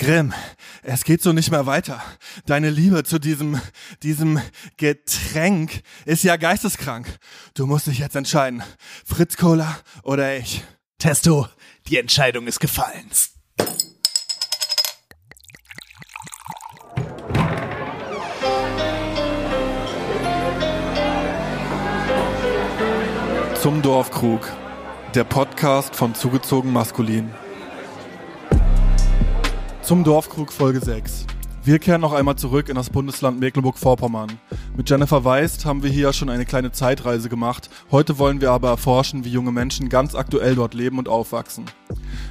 Grimm, es geht so nicht mehr weiter. Deine Liebe zu diesem, diesem Getränk ist ja geisteskrank. Du musst dich jetzt entscheiden. Fritz Cola oder ich. Testo, die Entscheidung ist gefallen. Zum Dorfkrug. Der Podcast von Zugezogen Maskulin. Zum Dorfkrug Folge 6. Wir kehren noch einmal zurück in das Bundesland Mecklenburg-Vorpommern. Mit Jennifer Weist haben wir hier schon eine kleine Zeitreise gemacht. Heute wollen wir aber erforschen, wie junge Menschen ganz aktuell dort leben und aufwachsen.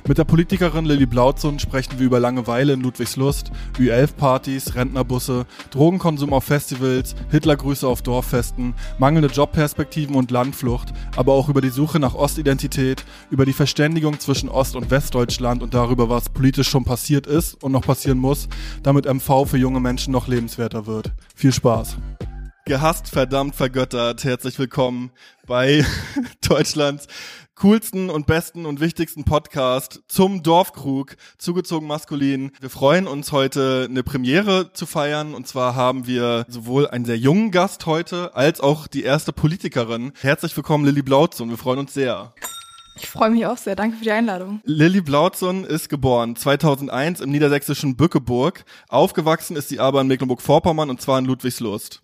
Mit der Politikerin Lilly Blautzun sprechen wir über Langeweile in Ludwigslust, Ü11-Partys, Rentnerbusse, Drogenkonsum auf Festivals, Hitlergrüße auf Dorffesten, mangelnde Jobperspektiven und Landflucht, aber auch über die Suche nach Ostidentität, über die Verständigung zwischen Ost- und Westdeutschland und darüber, was politisch schon passiert ist und noch passieren muss, damit MV für junge Menschen noch lebenswerter wird. Viel Spaß! Gehasst, verdammt, vergöttert, herzlich willkommen bei Deutschlands coolsten und besten und wichtigsten Podcast zum Dorfkrug, zugezogen maskulin. Wir freuen uns heute eine Premiere zu feiern und zwar haben wir sowohl einen sehr jungen Gast heute als auch die erste Politikerin. Herzlich willkommen Lilly Blauzun, wir freuen uns sehr. Ich freue mich auch sehr. Danke für die Einladung. Lilly Blauzun ist geboren 2001 im niedersächsischen Bückeburg. Aufgewachsen ist sie aber in Mecklenburg-Vorpommern und zwar in Ludwigslust.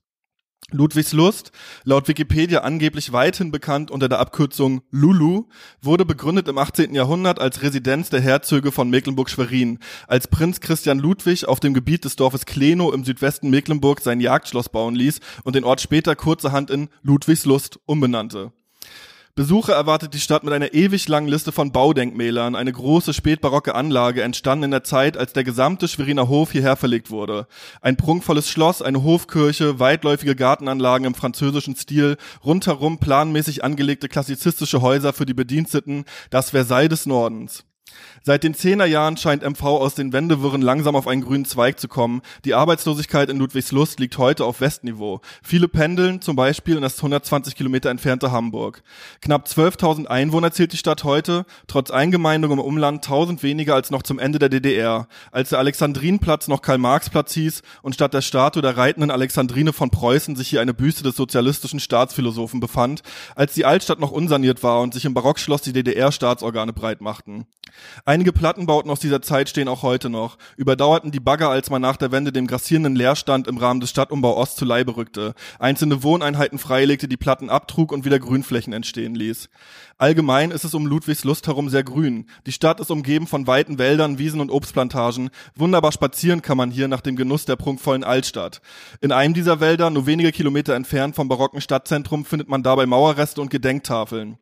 Ludwigslust, laut Wikipedia angeblich weithin bekannt unter der Abkürzung Lulu, wurde begründet im 18. Jahrhundert als Residenz der Herzöge von Mecklenburg-Schwerin, als Prinz Christian Ludwig auf dem Gebiet des Dorfes Kleno im Südwesten Mecklenburg sein Jagdschloss bauen ließ und den Ort später kurzerhand in Ludwigslust umbenannte. Besucher erwartet die Stadt mit einer ewig langen Liste von Baudenkmälern, eine große spätbarocke Anlage, entstanden in der Zeit, als der gesamte Schweriner Hof hierher verlegt wurde. Ein prunkvolles Schloss, eine Hofkirche, weitläufige Gartenanlagen im französischen Stil, rundherum planmäßig angelegte klassizistische Häuser für die Bediensteten, das Versailles des Nordens. Seit den Zehnerjahren scheint MV aus den Wendewirren langsam auf einen grünen Zweig zu kommen. Die Arbeitslosigkeit in Ludwigslust liegt heute auf Westniveau. Viele pendeln zum Beispiel in das 120 Kilometer entfernte Hamburg. Knapp 12.000 Einwohner zählt die Stadt heute, trotz Eingemeindung im Umland 1000 weniger als noch zum Ende der DDR, als der Alexandrinplatz noch Karl-Marx-Platz hieß und statt der Statue der reitenden Alexandrine von Preußen sich hier eine Büste des sozialistischen Staatsphilosophen befand, als die Altstadt noch unsaniert war und sich im Barockschloss die DDR-Staatsorgane breit machten. Einige Plattenbauten aus dieser Zeit stehen auch heute noch, überdauerten die Bagger, als man nach der Wende dem grassierenden Leerstand im Rahmen des Stadtumbau Ost zu Leibe rückte, einzelne Wohneinheiten freilegte, die Platten abtrug und wieder Grünflächen entstehen ließ. Allgemein ist es um Ludwigslust herum sehr grün. Die Stadt ist umgeben von weiten Wäldern, Wiesen und Obstplantagen. Wunderbar spazieren kann man hier nach dem Genuss der prunkvollen Altstadt. In einem dieser Wälder, nur wenige Kilometer entfernt vom barocken Stadtzentrum, findet man dabei Mauerreste und Gedenktafeln.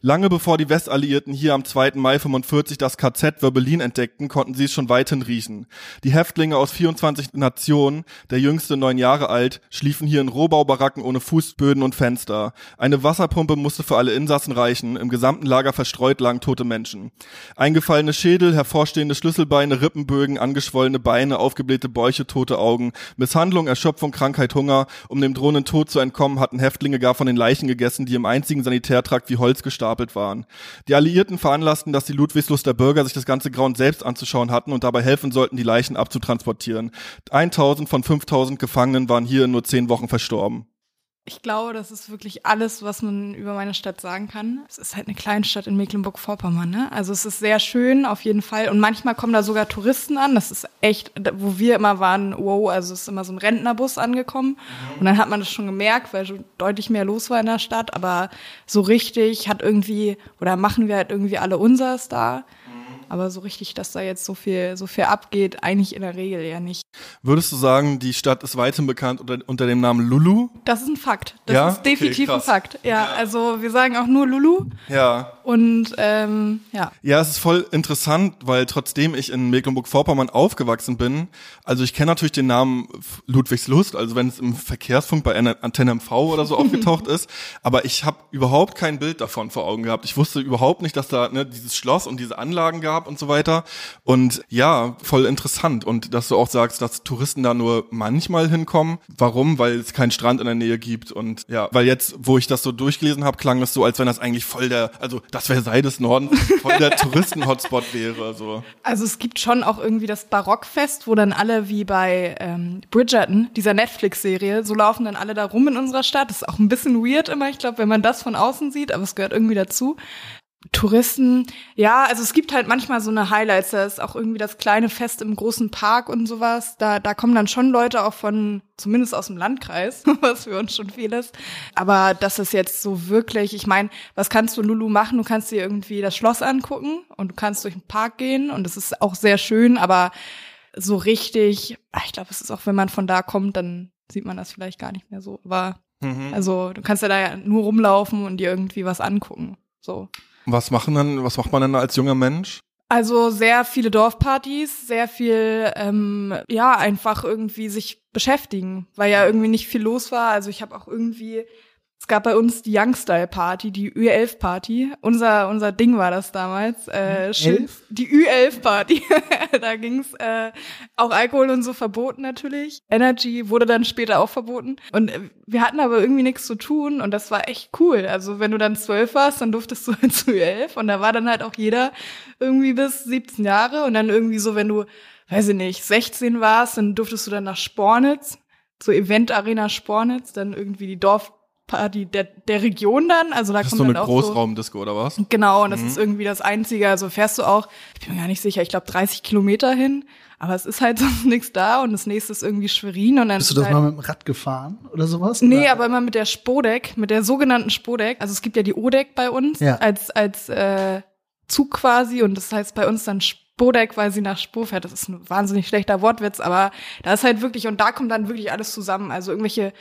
Lange bevor die Westalliierten hier am 2. Mai 45 das KZ Wörbelin entdeckten, konnten sie es schon weithin riechen. Die Häftlinge aus 24 Nationen, der jüngste neun Jahre alt, schliefen hier in Rohbaubaracken ohne Fußböden und Fenster. Eine Wasserpumpe musste für alle Insassen reichen, im gesamten Lager verstreut lagen tote Menschen. Eingefallene Schädel, hervorstehende Schlüsselbeine, Rippenbögen, angeschwollene Beine, aufgeblähte Bäuche, tote Augen, Misshandlung, Erschöpfung, Krankheit, Hunger. Um dem drohenden Tod zu entkommen, hatten Häftlinge gar von den Leichen gegessen, die im einzigen Sanitärtrakt wie Holz Holz gestapelt waren. Die Alliierten veranlassten, dass die Ludwigsluster Bürger sich das ganze Grauen selbst anzuschauen hatten und dabei helfen sollten, die Leichen abzutransportieren. 1000 von 5000 Gefangenen waren hier in nur zehn Wochen verstorben. Ich glaube, das ist wirklich alles, was man über meine Stadt sagen kann. Es ist halt eine Kleinstadt in Mecklenburg-Vorpommern. Ne? Also es ist sehr schön auf jeden Fall. Und manchmal kommen da sogar Touristen an. Das ist echt, wo wir immer waren, wow, also es ist immer so ein Rentnerbus angekommen. Und dann hat man das schon gemerkt, weil schon deutlich mehr los war in der Stadt. Aber so richtig hat irgendwie, oder machen wir halt irgendwie alle unseres da. Aber so richtig, dass da jetzt so viel, so viel abgeht, eigentlich in der Regel ja nicht. Würdest du sagen, die Stadt ist weithin bekannt unter, unter dem Namen Lulu? Das ist ein Fakt. Das ja? ist definitiv okay, ein Fakt. Ja, ja, also wir sagen auch nur Lulu. Ja. Und ähm, ja. Ja, es ist voll interessant, weil trotzdem ich in Mecklenburg-Vorpommern aufgewachsen bin, also ich kenne natürlich den Namen Ludwigslust, also wenn es im Verkehrsfunk bei Antenne MV oder so aufgetaucht ist, aber ich habe überhaupt kein Bild davon vor Augen gehabt. Ich wusste überhaupt nicht, dass da ne, dieses Schloss und diese Anlagen gab gab und so weiter. Und ja, voll interessant. Und dass du auch sagst, dass Touristen da nur manchmal hinkommen. Warum? Weil es keinen Strand in der Nähe gibt. Und ja, weil jetzt, wo ich das so durchgelesen habe, klang es so, als wenn das eigentlich voll der, also das Versailles des Nordens voll der Touristen-Hotspot wäre. So. Also es gibt schon auch irgendwie das Barockfest, wo dann alle wie bei ähm, Bridgerton, dieser Netflix-Serie, so laufen dann alle da rum in unserer Stadt. Das ist auch ein bisschen weird immer, ich glaube, wenn man das von außen sieht, aber es gehört irgendwie dazu. Touristen, ja, also es gibt halt manchmal so eine Highlights, da ist auch irgendwie das kleine Fest im großen Park und sowas. Da, da kommen dann schon Leute auch von, zumindest aus dem Landkreis, was für uns schon viel ist. Aber das ist jetzt so wirklich, ich meine, was kannst du Lulu machen? Du kannst dir irgendwie das Schloss angucken und du kannst durch den Park gehen und es ist auch sehr schön, aber so richtig, ah, ich glaube, es ist auch, wenn man von da kommt, dann sieht man das vielleicht gar nicht mehr so. Aber Mhm. also du kannst ja da ja nur rumlaufen und dir irgendwie was angucken. So. Was machen dann, was macht man dann als junger Mensch? Also sehr viele Dorfpartys, sehr viel, ähm, ja, einfach irgendwie sich beschäftigen, weil ja irgendwie nicht viel los war. Also ich habe auch irgendwie, es gab bei uns die Youngstyle-Party, die Ü11-Party. Unser, unser Ding war das damals. Äh, Schild- die Ü11-Party. da ging's äh, auch Alkohol und so verboten natürlich. Energy wurde dann später auch verboten. Und äh, wir hatten aber irgendwie nichts zu tun und das war echt cool. Also wenn du dann zwölf warst, dann durftest du halt zu Ü11 und da war dann halt auch jeder irgendwie bis 17 Jahre und dann irgendwie so, wenn du, weiß ich nicht, 16 warst, dann durftest du dann nach Spornitz, zur Event Arena Spornitz, dann irgendwie die Dorfparty der, der Region dann, also da Das ist kommt so eine dann auch so Großraumdisco oder was? Genau, und das Mhm. ist irgendwie das Einzige. Also fährst du auch, ich bin mir gar nicht sicher, ich glaube 30 Kilometer hin, aber es ist halt sonst nichts da und das nächste ist irgendwie Schwerin und dann Bist du ist das halt, mal mit dem Rad gefahren oder sowas? Nee, oder? aber immer mit der Spodek, mit der sogenannten Spodek. Also es gibt ja die Odek bei uns Ja. als als äh, Zug quasi und das heißt bei uns dann Spodek, weil sie nach Spur fährt. Das ist ein wahnsinnig schlechter Wortwitz, aber da ist halt wirklich und da kommt dann wirklich alles zusammen. Also irgendwelche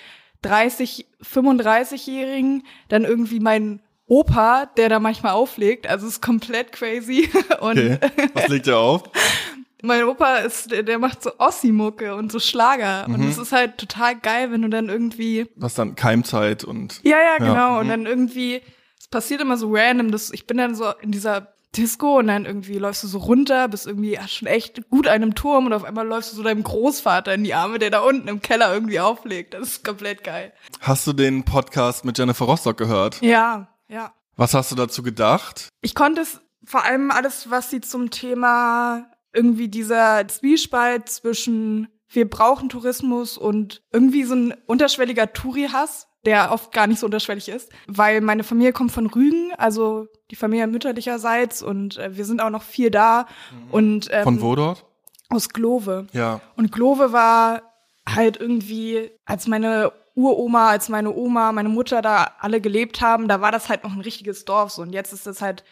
30, 35-Jährigen, dann irgendwie mein Opa, der da manchmal auflegt. Also es ist komplett crazy und Okay. Was legt ihr auf? mein Opa ist, der, macht so Ossi-Mucke und so Schlager. Und es ist halt total geil, wenn du dann irgendwie Was dann Keimzeit und ja, ja, Ja, genau. Und mhm. dann irgendwie, es passiert immer so random, dass ich bin dann so in dieser Disco und dann irgendwie läufst du so runter, bist irgendwie schon echt gut an einem Turm und auf einmal läufst du so deinem Großvater in die Arme, der da unten im Keller irgendwie auflegt. Das ist komplett geil. Hast du den Podcast mit Jennifer Rostock gehört? Ja, ja. Was hast du dazu gedacht? Ich konnte es vor allem alles, was sie zum Thema irgendwie dieser Zwiespalt zwischen wir brauchen Tourismus und irgendwie so ein unterschwelliger Touri-Hass, der oft gar nicht so unterschwellig ist, weil meine Familie kommt von Rügen, also die Familie mütterlicherseits und äh, wir sind auch noch viel da und ähm, Von wo dort? aus Glove. Ja. Und Glove war halt irgendwie, als meine Uroma, als meine Oma, meine Mutter da alle gelebt haben, da war das halt noch ein richtiges Dorf so. Und jetzt ist das halt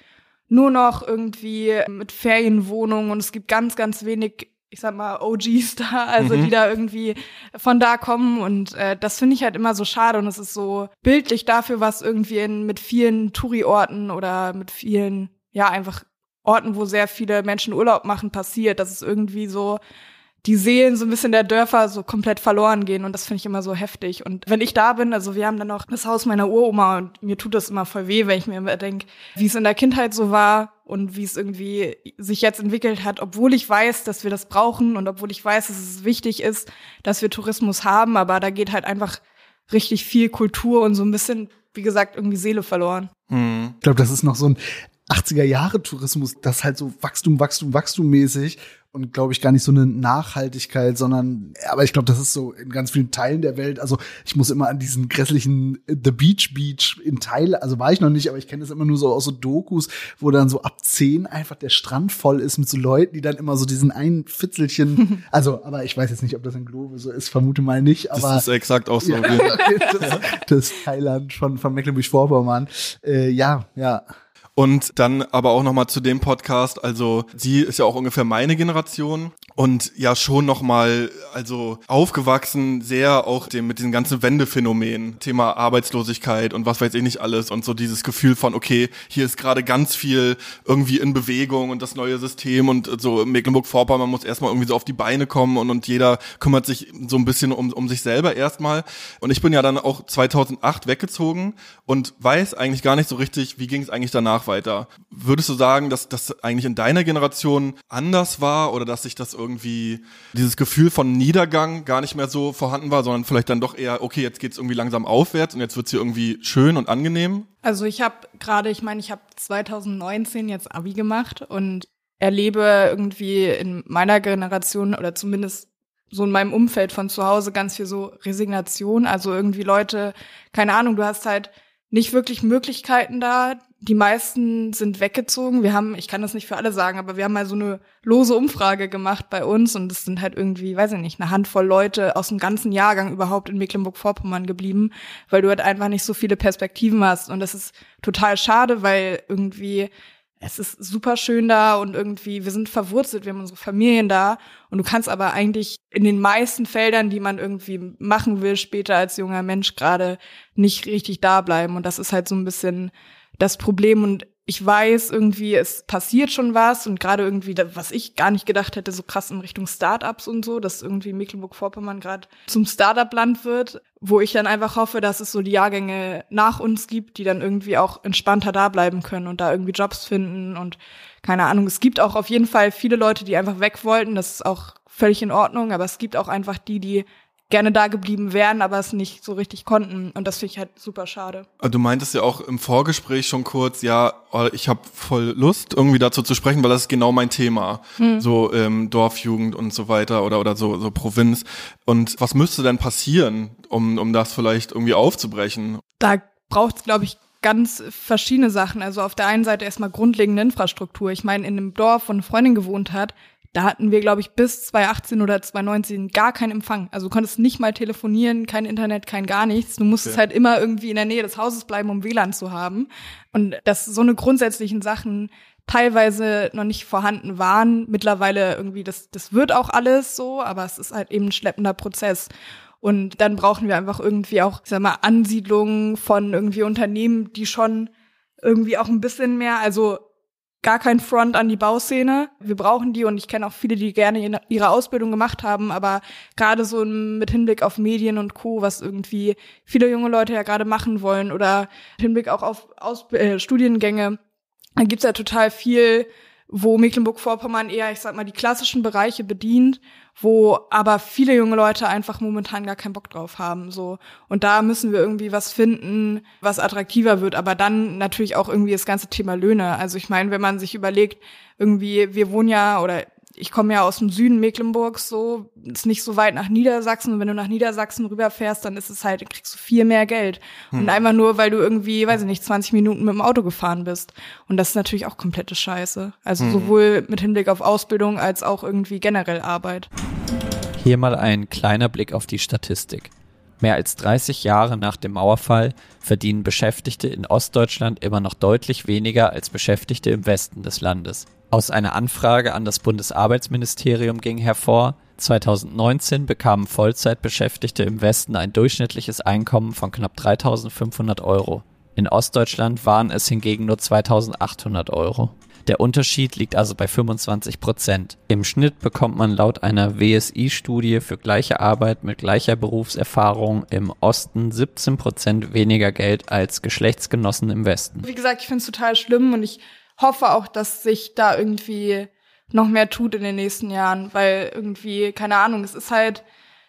nur noch irgendwie mit Ferienwohnungen und es gibt ganz, ganz wenig, ich sag mal, OGs da, also die da irgendwie von da kommen. Und äh, das finde ich halt immer so schade und es ist so bildlich dafür, was irgendwie in, mit vielen Touri-Orten oder mit vielen, ja, einfach Orten, wo sehr viele Menschen Urlaub machen, passiert, dass es irgendwie so die Seelen so ein bisschen der Dörfer so komplett verloren gehen und das finde ich immer so heftig. Und wenn ich da bin, also wir haben dann noch das Haus meiner Uroma und mir tut das immer voll weh, wenn ich mir immer denke, wie es in der Kindheit so war und wie es irgendwie sich jetzt entwickelt hat, obwohl ich weiß, dass wir das brauchen und obwohl ich weiß, dass es wichtig ist, dass wir Tourismus haben, aber da geht halt einfach richtig viel Kultur und so ein bisschen, wie gesagt, irgendwie Seele verloren. Hm. Ich glaube, das ist noch so ein 80er-Jahre-Tourismus, das halt so Wachstum, Wachstum, Wachstum mäßig und glaube ich gar nicht so eine Nachhaltigkeit, sondern, aber ich glaube, das ist so in ganz vielen Teilen der Welt. Also ich muss immer an diesen grässlichen äh, The Beach Beach in Teil, also war ich noch nicht, aber ich kenne das immer nur so aus so Dokus, wo dann so ab zehn einfach der Strand voll ist mit so Leuten, die dann immer so diesen einen Fitzelchen, also, aber ich weiß jetzt nicht, ob das in Globe so ist, vermute mal nicht, Das aber ist exakt auch so. ja, das, das Thailand von, von Mecklenburg-Vorpommern. Äh, ja, ja. Und dann aber auch nochmal zu dem Podcast, also sie ist ja auch ungefähr meine Generation. Und ja schon nochmal, also aufgewachsen, sehr auch dem, mit diesen ganzen Wendephänomenen, Thema Arbeitslosigkeit und was weiß ich nicht alles. Und so dieses Gefühl von, okay, hier ist gerade ganz viel irgendwie in Bewegung und das neue System und so Mecklenburg-Vorpommern muss erstmal irgendwie so auf die Beine kommen und, und jeder kümmert sich so ein bisschen um, um sich selber erstmal. Und ich bin ja dann auch 2008 weggezogen und weiß eigentlich gar nicht so richtig, wie ging es eigentlich danach weiter. Würdest du sagen, dass das eigentlich in deiner Generation anders war oder dass sich das irgendwie dieses Gefühl von Niedergang gar nicht mehr so vorhanden war, sondern vielleicht dann doch eher, okay, jetzt geht's irgendwie langsam aufwärts und jetzt wird's hier irgendwie schön und angenehm? Also ich habe gerade, ich meine, ich habe 2019 jetzt Abi gemacht und erlebe irgendwie in meiner Generation oder zumindest so in meinem Umfeld von zu Hause ganz viel so Resignation. Also irgendwie Leute, keine Ahnung, du hast halt nicht wirklich Möglichkeiten da, die meisten sind weggezogen. Wir haben, ich kann das nicht für alle sagen, aber wir haben mal so eine lose Umfrage gemacht bei uns und es sind halt irgendwie, weiß ich nicht, eine Handvoll Leute aus dem ganzen Jahrgang überhaupt in Mecklenburg-Vorpommern geblieben, weil du halt einfach nicht so viele Perspektiven hast. Und das ist total schade, weil irgendwie es ist super schön da und irgendwie, wir sind verwurzelt, wir haben unsere Familien da. Und du kannst aber eigentlich in den meisten Feldern, die man irgendwie machen will, später als junger Mensch gerade nicht richtig da bleiben. Und das ist halt so ein bisschen das Problem und ich weiß irgendwie, es passiert schon was und gerade irgendwie, was ich gar nicht gedacht hätte, so krass in Richtung Startups und so, dass irgendwie Mecklenburg-Vorpommern gerade zum Startup-Land wird, wo ich dann einfach hoffe, dass es so die Jahrgänge nach uns gibt, die dann irgendwie auch entspannter da bleiben können und da irgendwie Jobs finden und keine Ahnung. Es gibt auch auf jeden Fall viele Leute, die einfach weg wollten. Das ist auch völlig in Ordnung, aber es gibt auch einfach die, die gerne da geblieben wären, aber es nicht so richtig konnten. Und das finde ich halt super schade. Du meintest ja auch im Vorgespräch schon kurz, ja, oh, ich habe voll Lust, irgendwie dazu zu sprechen, weil das ist genau mein Thema. Hm. So ähm, Dorfjugend und so weiter oder, oder so, so Provinz. Und was müsste denn passieren, um, um das vielleicht irgendwie aufzubrechen? Da braucht es, glaube ich, ganz verschiedene Sachen. Also auf der einen Seite erstmal grundlegende Infrastruktur. Ich meine, in einem Dorf, wo eine Freundin gewohnt hat, da hatten wir, glaube ich, bis 2018 oder 2019 gar keinen Empfang. Also du konntest nicht mal telefonieren, kein Internet, kein gar nichts. Du musstest ja. halt immer irgendwie in der Nähe des Hauses bleiben, um WLAN zu haben. Und dass so eine grundsätzlichen Sachen teilweise noch nicht vorhanden waren. Mittlerweile irgendwie, das, das wird auch alles so, aber es ist halt eben ein schleppender Prozess. Und dann brauchen wir einfach irgendwie auch, ich sag mal, Ansiedlungen von irgendwie Unternehmen, die schon irgendwie auch ein bisschen mehr, also gar kein Front an die Bauszene. Wir brauchen die und ich kenne auch viele, die gerne ihre Ausbildung gemacht haben, aber gerade so mit Hinblick auf Medien und Co., was irgendwie viele junge Leute ja gerade machen wollen oder Hinblick auch auf Aus äh, Studiengänge, da gibt's ja total viel, wo Mecklenburg-Vorpommern eher, ich sag mal, die klassischen Bereiche bedient wo aber viele junge Leute einfach momentan gar keinen Bock drauf haben, so. Und da müssen wir irgendwie was finden, was attraktiver wird, aber dann natürlich auch irgendwie das ganze Thema Löhne. Also ich meine, wenn man sich überlegt, irgendwie, wir wohnen ja oder ich komme ja aus dem Süden Mecklenburgs, so ist nicht so weit nach Niedersachsen. Und wenn du nach Niedersachsen rüberfährst, dann ist es halt, kriegst du viel mehr Geld. Hm. Und einfach nur, weil du irgendwie, weiß ich nicht, 20 Minuten mit dem Auto gefahren bist. Und das ist natürlich auch komplette Scheiße. Also hm. sowohl mit Hinblick auf Ausbildung als auch irgendwie generell Arbeit. Hier mal ein kleiner Blick auf die Statistik. Mehr als 30 Jahre nach dem Mauerfall verdienen Beschäftigte in Ostdeutschland immer noch deutlich weniger als Beschäftigte im Westen des Landes. Aus einer Anfrage an das Bundesarbeitsministerium ging hervor, 2019 bekamen Vollzeitbeschäftigte im Westen ein durchschnittliches Einkommen von knapp 3500 Euro. In Ostdeutschland waren es hingegen nur 2800 Euro. Der Unterschied liegt also bei 25 Prozent. Im Schnitt bekommt man laut einer WSI-Studie für gleiche Arbeit mit gleicher Berufserfahrung im Osten 17 Prozent weniger Geld als Geschlechtsgenossen im Westen. Wie gesagt, ich finde es total schlimm und ich hoffe auch, dass sich da irgendwie noch mehr tut in den nächsten Jahren, weil irgendwie, keine Ahnung, es ist halt,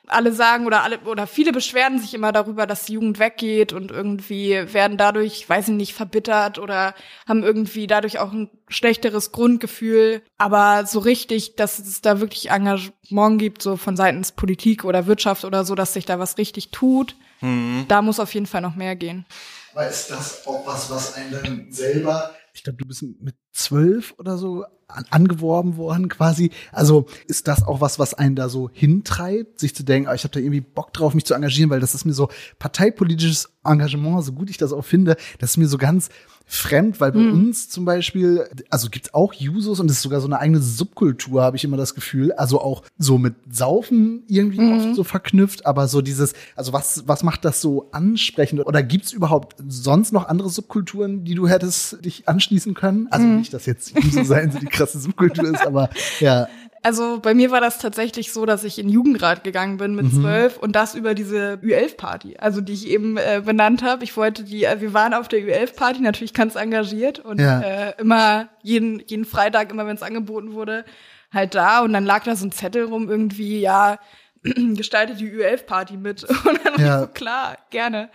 alle sagen oder alle oder viele beschweren sich immer darüber, dass die Jugend weggeht und irgendwie werden dadurch, weiß ich nicht, verbittert oder haben irgendwie dadurch auch ein schlechteres Grundgefühl. Aber so richtig, dass es da wirklich Engagement gibt, so von seitens Politik oder Wirtschaft oder so, dass sich da was richtig tut, mhm. da muss auf jeden Fall noch mehr gehen. Aber ist das auch was, was einen dann selber ich glaube, du bist mit zwölf oder so an, angeworben worden quasi. Also ist das auch was, was einen da so hintreibt, sich zu denken, ah, ich habe da irgendwie Bock drauf, mich zu engagieren, weil das ist mir so parteipolitisches Engagement, so gut ich das auch finde, das ist mir so ganz fremd, weil bei Mhm. uns zum Beispiel, also gibt's auch Jusos und es ist sogar so eine eigene Subkultur, habe ich immer das Gefühl. Also auch so mit Saufen irgendwie Mhm. oft so verknüpft, aber so dieses, also was, was macht das so ansprechend? Oder gibt's überhaupt sonst noch andere Subkulturen, die du hättest dich anschließen können? Also Mhm. Nicht, dass jetzt sein so die krasse Subkultur ist, aber ja. Also bei mir war das tatsächlich so, dass ich in Jugendrat gegangen bin mit Mhm. zwölf und das über diese Ü11-Party, also die ich eben äh, benannt habe. Ich wollte die, äh, wir waren auf der Ü11-Party, natürlich ganz engagiert und Ja. äh, immer jeden, jeden Freitag, immer wenn es angeboten wurde, halt da und dann lag da so ein Zettel rum irgendwie, ja, gestaltet die Ü11-Party mit. Und dann war Ja. ich so, klar, gerne.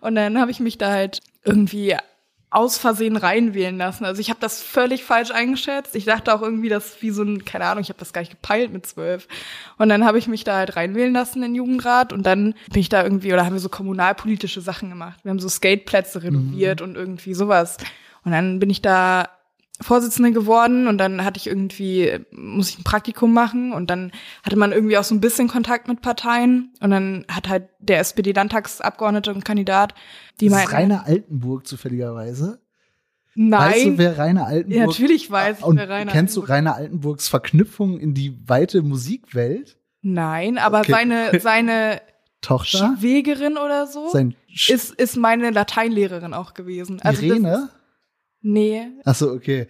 Und dann habe ich mich da halt irgendwie aus Versehen reinwählen lassen. Also ich habe das völlig falsch eingeschätzt. Ich dachte auch irgendwie, dass wie so ein, keine Ahnung, ich habe das gar nicht gepeilt mit zwölf. Und dann habe ich mich da halt reinwählen lassen in den Jugendrat und dann bin ich da irgendwie, oder haben wir so kommunalpolitische Sachen gemacht. Wir haben so Skateplätze renoviert und irgendwie sowas. Und dann bin ich da Vorsitzende geworden und dann hatte ich irgendwie, muss ich ein Praktikum machen und dann hatte man irgendwie auch so ein bisschen Kontakt mit Parteien und dann hat halt der SPD-Landtagsabgeordnete und Kandidat, die Das ist meinten, Rainer Altenburg zufälligerweise. nein, Weißt du, wer Rainer Altenburg Ja, natürlich weiß ich, Und wer Rainer Kennst du Rainer Altenburgs Verknüpfung in die weite Musikwelt? Nein, aber Okay. seine, seine Tochter? Schwägerin oder so Sein Sch ist, ist meine Lateinlehrerin auch gewesen. Also Irene? Nee. Ach so, okay.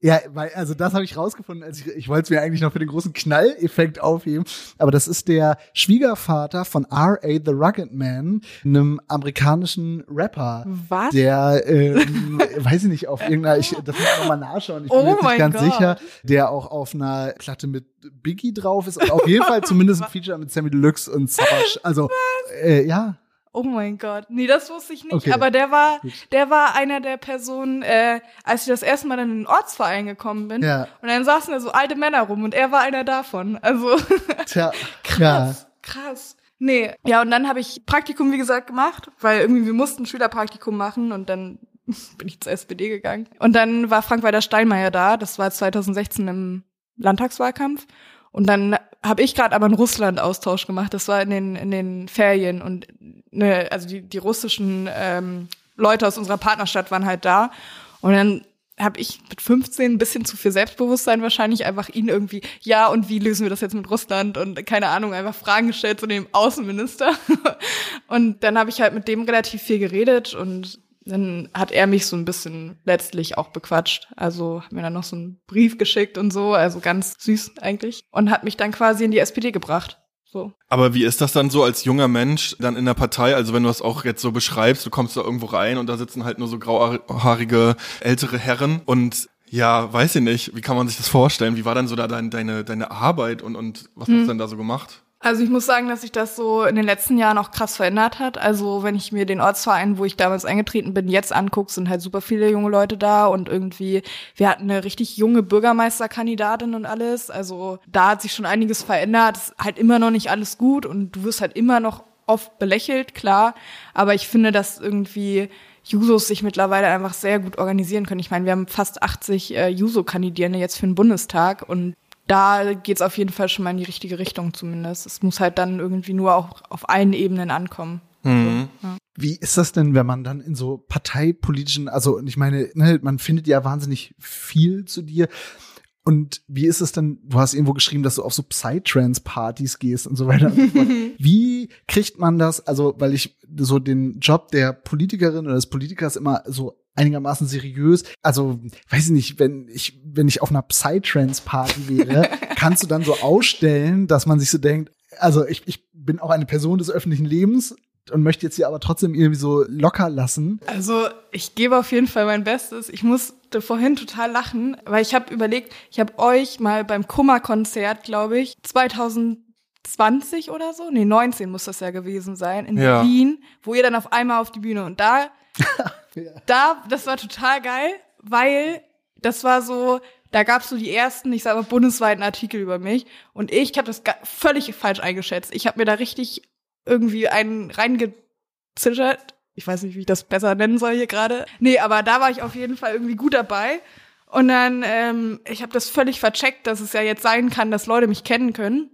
Ja, weil, also das habe ich rausgefunden, als ich, ich wollte es mir eigentlich noch für den großen Knalleffekt aufheben, aber das ist der Schwiegervater von R.A. The Rugged Man, einem amerikanischen Rapper, Was? der, ähm, weiß ich nicht, auf irgendeiner, ich, das muss ich nochmal nachschauen, ich bin Oh mir nicht ganz Gott. sicher, der auch auf einer Platte mit Biggie drauf ist, und auf jeden Fall zumindest ein Feature mit Sammy Deluxe und Savage, also, äh, ja, Oh mein Gott. Nee, das wusste ich nicht. Okay. Aber der war, der war einer der Personen, äh, als ich das erste Mal dann in den Ortsverein gekommen bin. Ja. Und dann saßen da so alte Männer rum und er war einer davon. Also tja, krass, ja. krass. Nee. Ja, und dann habe ich Praktikum, wie gesagt, gemacht, weil irgendwie wir mussten Schülerpraktikum machen und dann bin ich zur SPD gegangen. Und dann war Frank-Walter Steinmeier da, das war 2016 im Landtagswahlkampf. Und dann habe ich gerade aber einen Russland-Austausch gemacht. Das war in den, in den Ferien. Und ne, also die, die russischen ähm, Leute aus unserer Partnerstadt waren halt da. Und dann habe ich mit 15 ein bisschen zu viel Selbstbewusstsein wahrscheinlich einfach ihn irgendwie, ja, und wie lösen wir das jetzt mit Russland? Und keine Ahnung, einfach Fragen gestellt zu dem Außenminister. und dann habe ich halt mit dem relativ viel geredet und dann hat er mich so ein bisschen letztlich auch bequatscht. Also hat mir dann noch so einen Brief geschickt und so, also ganz süß eigentlich. Und hat mich dann quasi in die SPD gebracht. So. Aber wie ist das dann so als junger Mensch dann in der Partei? Also wenn du das auch jetzt so beschreibst, du kommst da irgendwo rein und da sitzen halt nur so grauhaarige ältere Herren und ja, weiß ich nicht, wie kann man sich das vorstellen? Wie war dann so da dein, deine, deine Arbeit und, und was hast du denn da so gemacht? Also ich muss sagen, dass sich das so in den letzten Jahren auch krass verändert hat. Also wenn ich mir den Ortsverein, wo ich damals eingetreten bin, jetzt angucke, sind halt super viele junge Leute da und irgendwie, wir hatten eine richtig junge Bürgermeisterkandidatin und alles. Also da hat sich schon einiges verändert. Es ist halt immer noch nicht alles gut und du wirst halt immer noch oft belächelt, klar. Aber ich finde, dass irgendwie Jusos sich mittlerweile einfach sehr gut organisieren können. Ich meine, wir haben fast 80 äh, Juso-Kandidierende jetzt für den Bundestag und da geht's auf jeden Fall schon mal in die richtige Richtung zumindest. Es muss halt dann irgendwie nur auch auf allen Ebenen ankommen. Mhm. Wie ist das denn, wenn man dann in so parteipolitischen, also ich meine, ne, man findet ja wahnsinnig viel zu dir. Und wie ist es denn, du hast irgendwo geschrieben, dass du auf so Psytrance-Partys gehst und so weiter. Wie kriegt man das, also weil ich so den Job der Politikerin oder des Politikers immer so einigermaßen seriös, also weiß ich nicht, wenn ich, wenn ich auf einer Psytrance-Party wäre, kannst du dann so ausstellen, dass man sich so denkt, also ich, ich bin auch eine Person des öffentlichen Lebens, und möchte jetzt hier aber trotzdem irgendwie so locker lassen. Also ich gebe auf jeden Fall mein Bestes. Ich musste vorhin total lachen, weil ich habe überlegt, ich habe euch mal beim Kummer-Konzert, glaube ich, 2020 oder so, nee 19 muss das ja gewesen sein, in Ja. Berlin, wo ihr dann auf einmal auf die Bühne und da, da, das war total geil, weil das war so, da gab's so die ersten, ich sag mal, bundesweiten Artikel über mich und ich habe das völlig falsch eingeschätzt. Ich habe mir da richtig irgendwie einen reingezittert. Ich weiß nicht, wie ich das besser nennen soll hier gerade. Nee, aber da war ich auf jeden Fall irgendwie gut dabei. Und dann, ähm, ich habe das völlig vercheckt, dass es ja jetzt sein kann, dass Leute mich kennen können.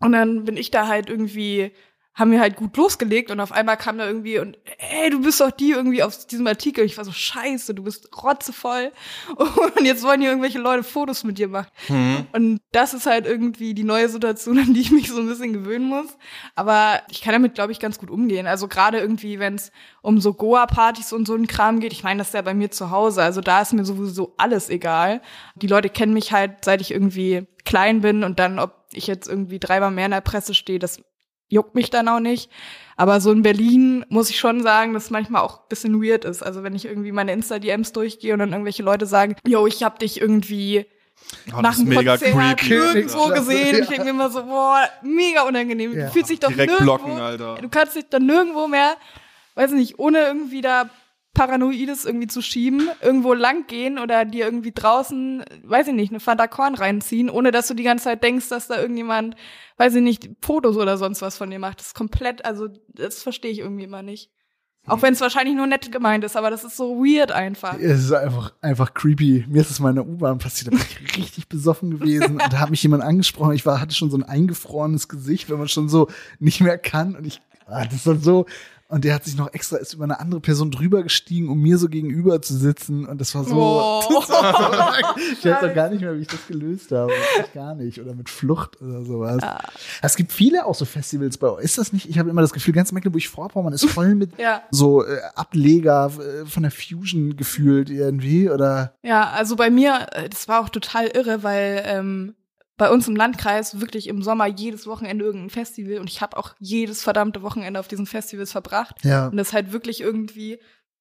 Und dann bin ich da halt irgendwie haben wir halt gut losgelegt und auf einmal kam da irgendwie und ey, du bist doch die irgendwie auf diesem Artikel. Ich war so scheiße, du bist rotzevoll und jetzt wollen hier irgendwelche Leute Fotos mit dir machen. Mhm. Und das ist halt irgendwie die neue Situation, an die ich mich so ein bisschen gewöhnen muss. Aber ich kann damit, glaube ich, ganz gut umgehen. Also gerade irgendwie, wenn es um so Goa-Partys und so einen Kram geht, ich meine, das ist ja bei mir zu Hause. Also da ist mir sowieso alles egal. Die Leute kennen mich halt, seit ich irgendwie klein bin und dann, ob ich jetzt irgendwie dreimal mehr in der Presse stehe, das juckt mich dann auch nicht. Aber so in Berlin muss ich schon sagen, dass es manchmal auch ein bisschen weird ist. Also wenn ich irgendwie meine Insta-DMs durchgehe und dann irgendwelche Leute sagen, yo, ich hab dich irgendwie oh, nach dem Konzert creepy. nirgendwo gesehen. Ja. Ich denke mir immer so, boah, mega unangenehm. Ja. Du fühlst dich doch Direkt nirgendwo. blocken, Alter. Du kannst dich dann nirgendwo mehr, weiß nicht, ohne irgendwie da Paranoides irgendwie zu schieben, irgendwo lang gehen oder dir irgendwie draußen, weiß ich nicht, eine Fanta Korn reinziehen, ohne dass du die ganze Zeit denkst, dass da irgendjemand, weiß ich nicht, Fotos oder sonst was von dir macht. Das ist komplett, also das verstehe ich irgendwie immer nicht. Auch wenn es wahrscheinlich nur nett gemeint ist, aber das ist so weird einfach. Es ist einfach, einfach creepy. Mir ist es mal in der U-Bahn passiert, da bin ich richtig besoffen gewesen und da hat mich jemand angesprochen. Ich war, hatte schon so ein eingefrorenes Gesicht, wenn man schon so nicht mehr kann und ich, ah, das ist dann so, und der hat sich noch extra ist über eine andere Person drüber gestiegen, um mir so gegenüber zu sitzen. Und das war so. Oh. Das war so ich weiß auch gar nicht mehr, wie ich das gelöst habe. Ich gar nicht. Oder mit Flucht oder sowas. Ja. Es gibt viele auch so Festivals bei euch. Ist das nicht? Ich habe immer das Gefühl, ganz Mecklenburg-Vorpommern ist voll mit ja. so äh, Ableger äh, von der Fusion gefühlt irgendwie, oder? Ja, also bei mir, äh, das war auch total irre, weil ähm, bei uns im Landkreis wirklich im Sommer jedes Wochenende irgendein Festival und ich habe auch jedes verdammte Wochenende auf diesen Festivals verbracht. Ja. Und das ist halt wirklich irgendwie,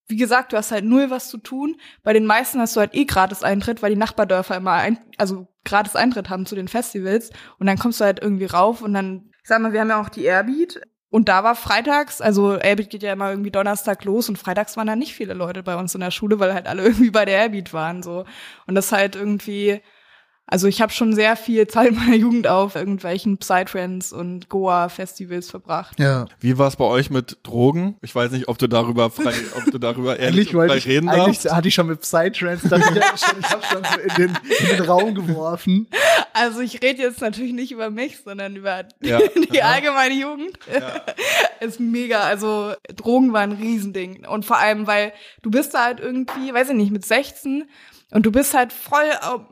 wie gesagt, du hast halt null was zu tun. Bei den meisten hast du halt eh gratis Eintritt, weil die Nachbardörfer immer ein, also gratis Eintritt haben zu den Festivals und dann kommst du halt irgendwie rauf und dann, ich sag mal, wir haben ja auch die Airbeat und da war freitags, also Airbeat geht ja immer irgendwie Donnerstag los und freitags waren da nicht viele Leute bei uns in der Schule, weil halt alle irgendwie bei der Airbeat waren so. Und das halt irgendwie also ich habe schon sehr viel Zeit meiner Jugend auf irgendwelchen Psytrance und Goa-Festivals verbracht. Ja. Wie war es bei euch mit Drogen? Ich weiß nicht, ob du darüber frei, ob du darüber ehrlich frei ich, reden eigentlich darfst. hatte ich schon mit Psytrance, das ich, schon, ich habe schon so in den, in den Raum geworfen. Also ich rede jetzt natürlich nicht über mich, sondern über ja. die allgemeine Jugend. Ja. ist mega. Also Drogen waren ein Riesending. Und vor allem, weil du bist da halt irgendwie, weiß ich nicht, mit 16 und du bist halt voll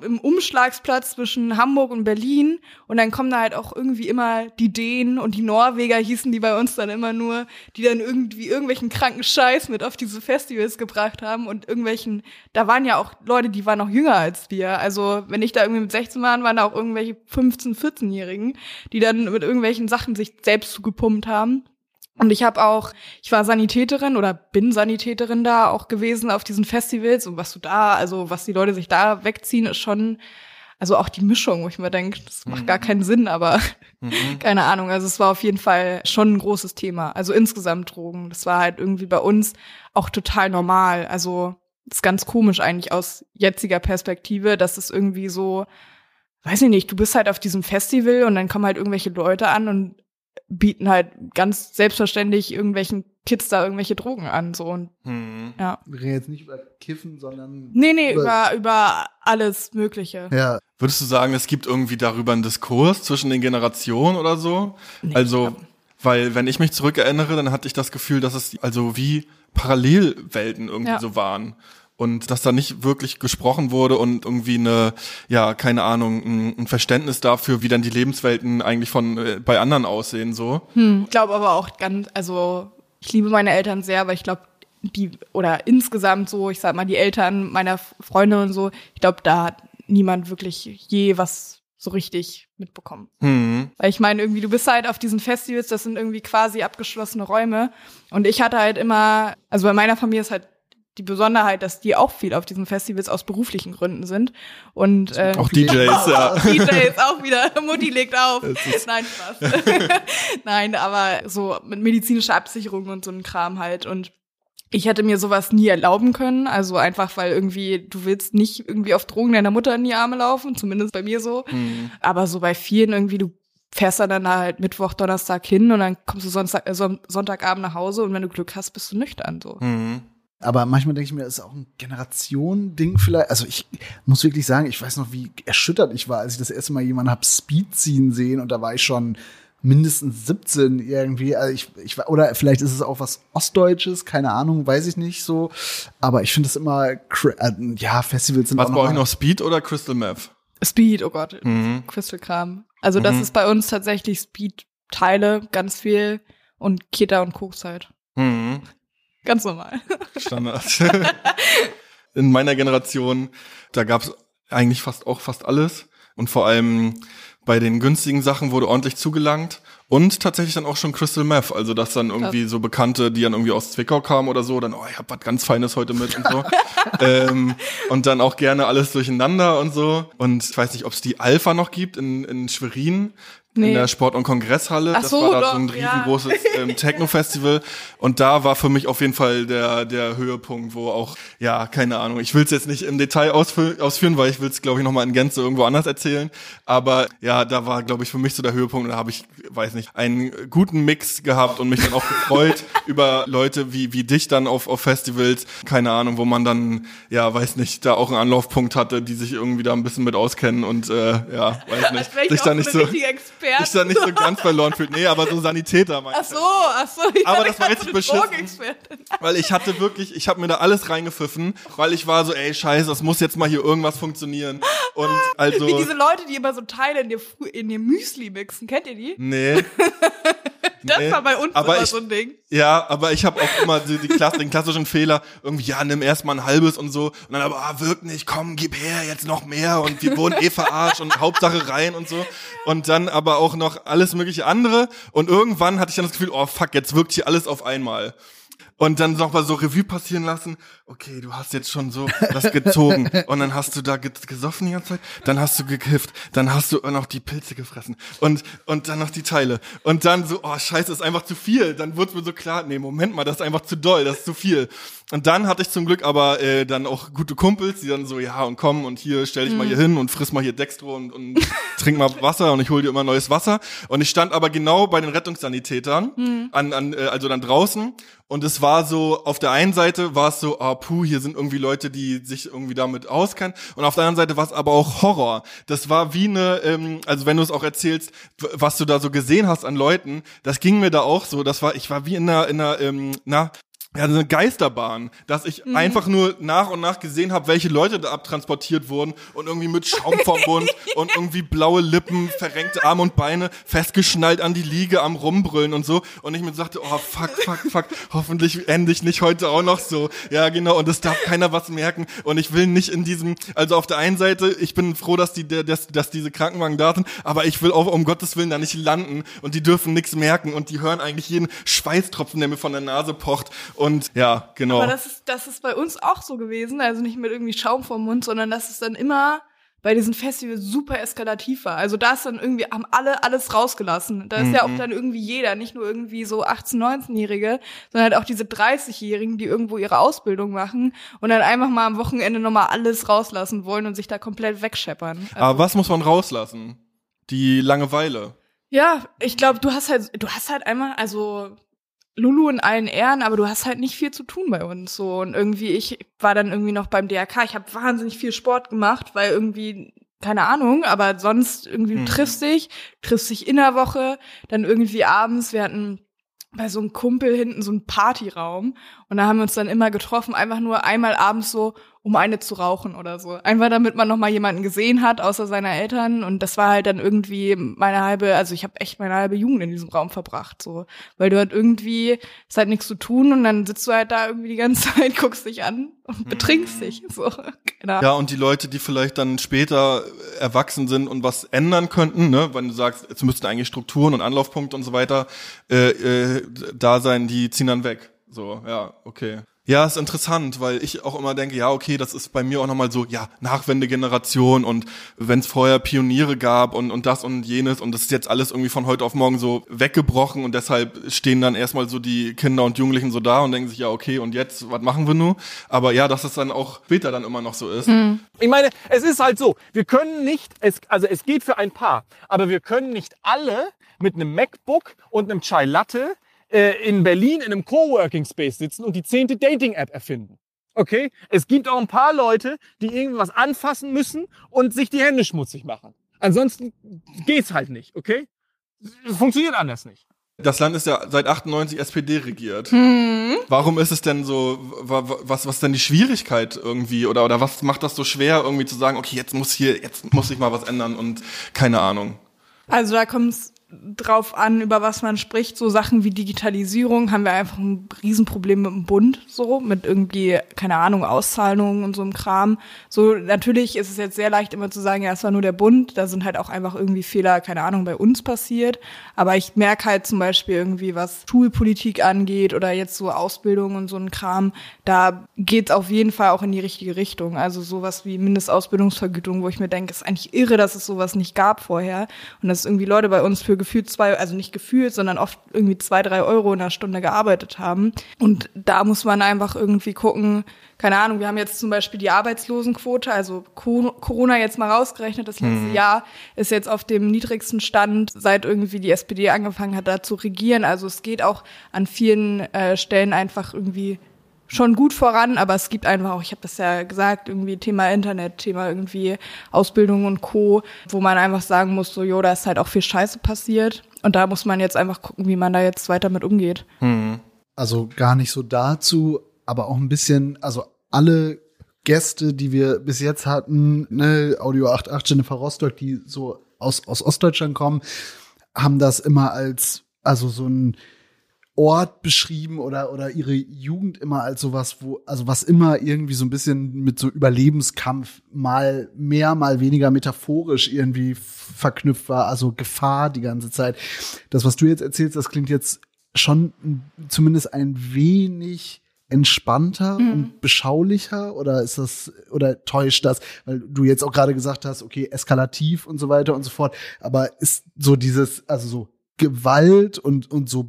im Umschlagsplatz zwischen Hamburg und Berlin. Und dann kommen da halt auch irgendwie immer die Dänen und die Norweger hießen die bei uns dann immer nur, die dann irgendwie irgendwelchen kranken Scheiß mit auf diese Festivals gebracht haben und irgendwelchen, da waren ja auch Leute, die waren noch jünger als wir. Also wenn ich da irgendwie mit 16 war, waren da auch irgendwelche 15, 14-Jährigen, die dann mit irgendwelchen Sachen sich selbst zugepumpt haben. Und ich habe auch, ich war Sanitäterin oder bin Sanitäterin da auch gewesen auf diesen Festivals und was du da, also was die Leute sich da wegziehen, ist schon, also auch die Mischung, wo ich mir denke, das macht mhm. gar keinen Sinn, aber mhm. keine Ahnung. Also es war auf jeden Fall schon ein großes Thema. Also insgesamt Drogen. Das war halt irgendwie bei uns auch total normal. Also das ist ganz komisch eigentlich aus jetziger Perspektive, dass es irgendwie so, weiß ich nicht, du bist halt auf diesem Festival und dann kommen halt irgendwelche Leute an und bieten halt ganz selbstverständlich irgendwelchen Kids da irgendwelche Drogen an so und hm. ja. Wir reden jetzt nicht über Kiffen, sondern Nee, nee, über, über alles mögliche. Ja. Würdest du sagen, es gibt irgendwie darüber einen Diskurs zwischen den Generationen oder so? Nee, also weil wenn ich mich zurückerinnere, dann hatte ich das Gefühl, dass es also wie Parallelwelten irgendwie ja. so waren und dass da nicht wirklich gesprochen wurde und irgendwie eine, ja, keine Ahnung, ein, Verständnis dafür, wie dann die Lebenswelten eigentlich von äh, bei anderen aussehen so. Hm, ich glaube aber auch ganz, also ich liebe meine Eltern sehr, aber ich glaube, die oder insgesamt so, ich sag mal, die Eltern meiner Freunde und so, ich glaube, da hat niemand wirklich je was so richtig mitbekommen. Mhm. Weil ich meine, irgendwie, du bist halt auf diesen Festivals, das sind irgendwie quasi abgeschlossene Räume. Und ich hatte halt immer, also bei meiner Familie ist halt die Besonderheit, dass die auch viel auf diesen Festivals aus beruflichen Gründen sind. Und äh, auch DJs, ja. DJs auch wieder. Mutti legt auf. Nein, Spaß. Nein, aber so mit medizinischer Absicherung und so ein Kram halt. Und ich hätte mir sowas nie erlauben können. Also einfach, weil irgendwie, du willst nicht irgendwie auf Drogen deiner Mutter in die Arme laufen, zumindest bei mir so. Mhm. Aber so bei vielen irgendwie, du fährst dann halt Mittwoch, Donnerstag hin und dann kommst du Sonntag, äh, Sonntagabend nach Hause und wenn du Glück hast, bist du nüchtern so. Mhm. Aber manchmal denke ich mir, das ist auch ein Generation-Ding vielleicht. Also ich muss wirklich sagen, ich weiß noch, wie erschüttert ich war, als ich das erste Mal jemanden hab Speed ziehen sehen und da war ich schon mindestens 17 irgendwie. Also ich, ich, oder vielleicht ist es auch was Ostdeutsches, keine Ahnung, weiß ich nicht so. Aber ich finde es immer, äh, ja, Festivals sind Was auch bei noch euch mal- noch Speed oder Crystal Meth? Speed, oh Gott, Mhm. Crystal Kram. Also das ist bei uns tatsächlich Speed-Teile, ganz viel und Keta und Koks halt. Mhm. Ganz normal. Standard. In meiner Generation, da gab's eigentlich fast auch fast alles. Und vor allem bei den günstigen Sachen wurde ordentlich zugelangt. Und tatsächlich dann auch schon Crystal Meth. Also, dass dann irgendwie so Bekannte, die dann irgendwie aus Zwickau kamen oder so, dann, oh, ich hab was ganz Feines heute mit und so. ähm, und dann auch gerne alles durcheinander und so. Und ich weiß nicht, ob es die Alpha noch gibt in, in Schwerin. In Nee. der Sport- und Kongresshalle. Ach das so, war da so doch, ein ja. riesengroßes ähm, Techno-Festival. Und da war für mich auf jeden Fall der, der Höhepunkt, wo auch, ja, keine Ahnung, ich will es jetzt nicht im Detail ausfü ausführen, weil ich will es, glaube ich, nochmal in Gänze irgendwo anders erzählen. Aber ja, da war, glaube ich, für mich so der Höhepunkt. Und da habe ich, weiß nicht, einen guten Mix gehabt und mich dann auch gefreut über Leute wie, wie dich dann auf, auf Festivals. Keine Ahnung, wo man dann, ja, weiß nicht, da auch einen Anlaufpunkt hatte, die sich irgendwie da ein bisschen mit auskennen und äh, ja, weiß nicht, sich da so nicht so richtige Expertin. sich da nicht so ganz verloren fühlt. Nee, aber so Sanitäter meinst Ach so, ach so. Ich Aber das war richtig beschissen. Weil ich hatte wirklich, ich habe mir da alles reingepfiffen, weil ich war so, ey, scheiße, das muss jetzt mal hier irgendwas funktionieren. Und also, Wie diese Leute, die immer so Teile in ihr, in ihr Müsli mixen. Kennt ihr die? nee. Das Nee. war bei uns aber immer ich, so ein Ding. Ja, aber ich habe auch immer die, die Klasse, den klassischen Fehler, irgendwie, ja, nimm erst mal ein halbes und so. Und dann aber, ah, wirkt nicht, komm, gib her, jetzt noch mehr. Und wir wurden eh verarscht und Hauptsache rein und so. Und dann aber auch noch alles mögliche andere. Und irgendwann hatte ich dann das Gefühl, oh fuck, jetzt wirkt hier alles auf einmal. Und dann noch mal so Revue passieren lassen. Okay, du hast jetzt schon so das gezogen. Und dann hast du da ge gesoffen die ganze Zeit. Dann hast du gekifft. Dann hast du noch die Pilze gefressen. Und, und dann noch die Teile. Und dann so, oh scheiße, ist einfach zu viel. Dann wurde mir so klar, nee, Moment mal, das ist einfach zu doll, das ist zu viel. Und dann hatte ich zum Glück aber äh, dann auch gute Kumpels, die dann so, ja, und komm, und hier stell dich mal hier hin und friss mal hier Dextro und, und trink mal Wasser und ich hol dir immer neues Wasser. Und ich stand aber genau bei den Rettungssanitätern, an, an, äh, also dann draußen. Und es war so, auf der einen Seite war es so, ah, puh, hier sind irgendwie Leute, die sich irgendwie damit auskennen. Und auf der anderen Seite war es aber auch Horror. Das war wie eine, ähm, also wenn du es auch erzählst, was du da so gesehen hast an Leuten, das ging mir da auch so. Das war, ich war wie in einer, in einer, ähm, na, ja, so eine Geisterbahn, dass ich einfach nur nach und nach gesehen habe, welche Leute da abtransportiert wurden und irgendwie mit Schaum vom Mund und irgendwie blaue Lippen, verrenkte Arme und Beine, festgeschnallt an die Liege am Rumbrüllen und so. Und ich mir sagte, oh fuck, fuck, fuck, hoffentlich ende ich nicht heute auch noch so. Ja, genau, und es darf keiner was merken. Und ich will nicht in diesem, also auf der einen Seite, ich bin froh, dass die, dass, dass diese Krankenwagen da sind, aber ich will auch um Gottes Willen da nicht landen und die dürfen nichts merken und die hören eigentlich jeden Schweißtropfen, der mir von der Nase pocht. Und ja, genau. Aber das ist, das ist bei uns auch so gewesen. Also nicht mit irgendwie Schaum vom Mund, sondern dass es dann immer bei diesen Festivals super eskalativ war. Also da ist dann irgendwie, haben alle alles rausgelassen. Da ist ja auch dann irgendwie jeder, nicht nur irgendwie so 18-, 19-Jährige, sondern halt auch diese 30-Jährigen, die irgendwo ihre Ausbildung machen und dann einfach mal am Wochenende nochmal alles rauslassen wollen und sich da komplett wegscheppern. Also, aber was muss man rauslassen? Die Langeweile. ja, ich glaube, du hast halt, du hast halt einmal, also Lulu in allen Ehren, aber du hast halt nicht viel zu tun bei uns so und irgendwie ich war dann irgendwie noch beim DRK. Ich habe wahnsinnig viel Sport gemacht, weil irgendwie keine Ahnung, aber sonst irgendwie Mhm. triffst dich, triffst dich in der Woche, dann irgendwie abends. Wir hatten bei so einem Kumpel hinten so einen Partyraum und da haben wir uns dann immer getroffen, einfach nur einmal abends so, um eine zu rauchen oder so. Einfach damit man noch mal jemanden gesehen hat, außer seiner Eltern und das war halt dann irgendwie meine halbe, also ich habe echt meine halbe Jugend in diesem Raum verbracht, so, weil du halt irgendwie, ist halt nichts zu tun und dann sitzt du halt da irgendwie die ganze Zeit, guckst dich an und betrinkst dich, so. Ahnung. Ja, und die Leute, die vielleicht dann später erwachsen sind und was ändern könnten, ne, wenn du sagst, jetzt müssten eigentlich Strukturen und Anlaufpunkte und so weiter äh, äh, da sein, die ziehen dann weg. So, ja, okay. Ja, ist interessant, weil ich auch immer denke, ja, okay, das ist bei mir auch nochmal so, ja, Nachwendegeneration und wenn es vorher Pioniere gab und, und das und jenes und das ist jetzt alles irgendwie von heute auf morgen so weggebrochen und deshalb stehen dann erstmal so die Kinder und Jugendlichen so da und denken sich, ja, okay, und jetzt, was machen wir nun? Aber ja, dass es dann auch später dann immer noch so ist. Ich meine, es ist halt so, wir können nicht, es, also es geht für ein paar, aber wir können nicht alle mit einem MacBook und einem Chai Latte äh, in Berlin in einem Coworking Space sitzen und die zehnte Dating-App erfinden. Okay? Es gibt auch ein paar Leute, die irgendwas anfassen müssen und sich die Hände schmutzig machen. Ansonsten geht's halt nicht, okay? Funktioniert anders nicht. Das Land ist ja seit 98 SPD regiert. Hm. Warum ist es denn so, wa- wa- was, was ist denn die Schwierigkeit irgendwie oder, oder was macht das so schwer irgendwie zu sagen, okay, jetzt muss hier, jetzt muss ich mal was ändern und keine Ahnung. Also da kommt es drauf an, über was man spricht. So Sachen wie Digitalisierung haben wir einfach ein Riesenproblem mit dem Bund, so mit irgendwie, keine Ahnung, Auszahlungen und so einem Kram. So natürlich ist es jetzt sehr leicht immer zu sagen, ja, es war nur der Bund. Da sind halt auch einfach irgendwie Fehler, keine Ahnung, bei uns passiert. Aber ich merke halt zum Beispiel irgendwie, was Schulpolitik angeht oder jetzt so Ausbildung und so ein Kram, da geht es auf jeden Fall auch in die richtige Richtung. Also sowas wie Mindestausbildungsvergütung, wo ich mir denke, ist eigentlich irre, dass es sowas nicht gab vorher. Und dass irgendwie Leute bei uns für gefühlt zwei, also nicht gefühlt, sondern oft irgendwie zwei, drei Euro in der Stunde gearbeitet haben. Und da muss man einfach irgendwie gucken, keine Ahnung, wir haben jetzt zum Beispiel die Arbeitslosenquote, also Co- Corona jetzt mal rausgerechnet, das letzte Jahr ist jetzt auf dem niedrigsten Stand, seit irgendwie die SPD angefangen hat, da zu regieren. Also es geht auch an vielen äh, Stellen einfach irgendwie schon gut voran, aber es gibt einfach auch, ich habe das ja gesagt, irgendwie Thema Internet, Thema irgendwie Ausbildung und Co., wo man einfach sagen muss, so, jo, da ist halt auch viel Scheiße passiert. Und da muss man jetzt einfach gucken, wie man da jetzt weiter mit umgeht. Also gar nicht so dazu, aber auch ein bisschen, also alle Gäste, die wir bis jetzt hatten, ne, Audio 88, Jennifer Rostock, die so aus, aus Ostdeutschland kommen, haben das immer als, also so ein Ort beschrieben oder, oder ihre Jugend immer als sowas, wo, also was immer irgendwie so ein bisschen mit so Überlebenskampf mal mehr, mal weniger metaphorisch irgendwie verknüpft war, also Gefahr die ganze Zeit. Das, was du jetzt erzählst, das klingt jetzt schon zumindest ein wenig entspannter und beschaulicher oder ist das oder täuscht das, weil du jetzt auch gerade gesagt hast, okay, eskalativ und so weiter und so fort, aber ist so dieses also so Gewalt und und so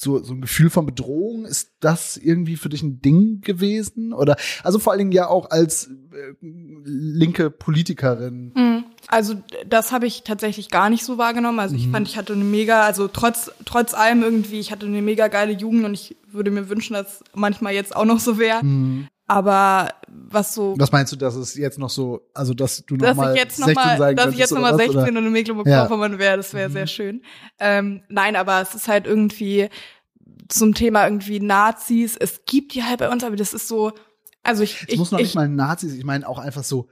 so, so ein Gefühl von Bedrohung, ist das irgendwie für dich ein Ding gewesen? Oder also vor allen Dingen ja auch als äh, linke Politikerin. Mhm. Also das habe ich tatsächlich gar nicht so wahrgenommen. Also ich fand, ich hatte eine mega, also trotz trotz allem irgendwie, ich hatte eine mega geile Jugend und ich würde mir wünschen, dass manchmal jetzt auch noch so wäre. Aber was so, Was meinst du, dass es jetzt noch so, also dass du noch dass mal ich jetzt 16 noch mal, sein dass ich jetzt noch oder mal was, 16 oder? und in Mecklenburg-Vorpommern wäre, das wäre sehr schön. Ähm, nein, aber es ist halt irgendwie zum Thema irgendwie Nazis. Es gibt die halt bei uns, aber das ist so, also ich, Es ich, muss noch ich nicht mal Nazis, ich meine auch einfach so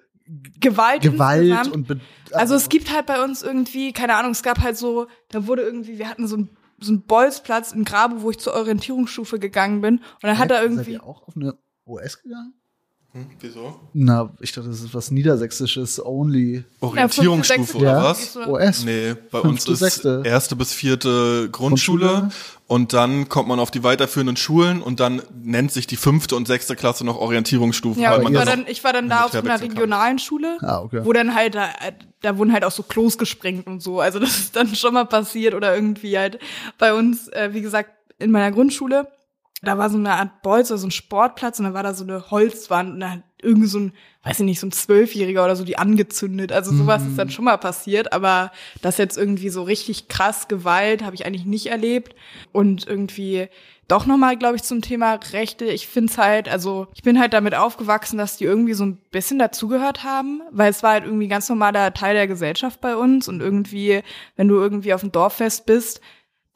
Gewalt, Gewalt und Be Also es gibt halt bei uns irgendwie, keine Ahnung, es gab halt so, da wurde irgendwie, wir hatten so ein so ein Bolzplatz in Grabe, wo ich zur Orientierungsstufe gegangen bin. Und dann hat er Seid irgendwie, ihr auch auf eine OS gegangen? Hm, wieso? Na, ich dachte, das ist was Niedersächsisches only. Orientierungsstufe fünfte, oder was? so- OS. Nee, bei Fünfte, uns ist sechste. erste bis vierte Grundschule, Grundschule. und dann kommt man auf die weiterführenden Schulen und dann nennt sich die fünfte und sechste Klasse noch Orientierungsstufe, ja, weil und man ich war dann, ich war dann da auf einer regionalen Schule, Ah, okay. wo dann halt, da, da wurden halt auch so Klos gesprengt und so. Also das ist dann schon mal passiert oder irgendwie halt bei uns, äh, wie gesagt, in meiner Grundschule, da war so eine Art Bolz oder so ein Sportplatz und dann war da so eine Holzwand und dann hat irgendwie so ein, weiß ich nicht, so ein Zwölfjähriger oder so die angezündet. Also sowas ist dann schon mal passiert, aber das jetzt irgendwie so richtig krass Gewalt habe ich eigentlich nicht erlebt und irgendwie doch nochmal, glaube ich, zum Thema Rechte. Ich finde es halt, also ich bin halt damit aufgewachsen, dass die irgendwie so ein bisschen dazugehört haben, weil es war halt irgendwie ganz normaler Teil der Gesellschaft bei uns und irgendwie, wenn du irgendwie auf dem Dorffest bist,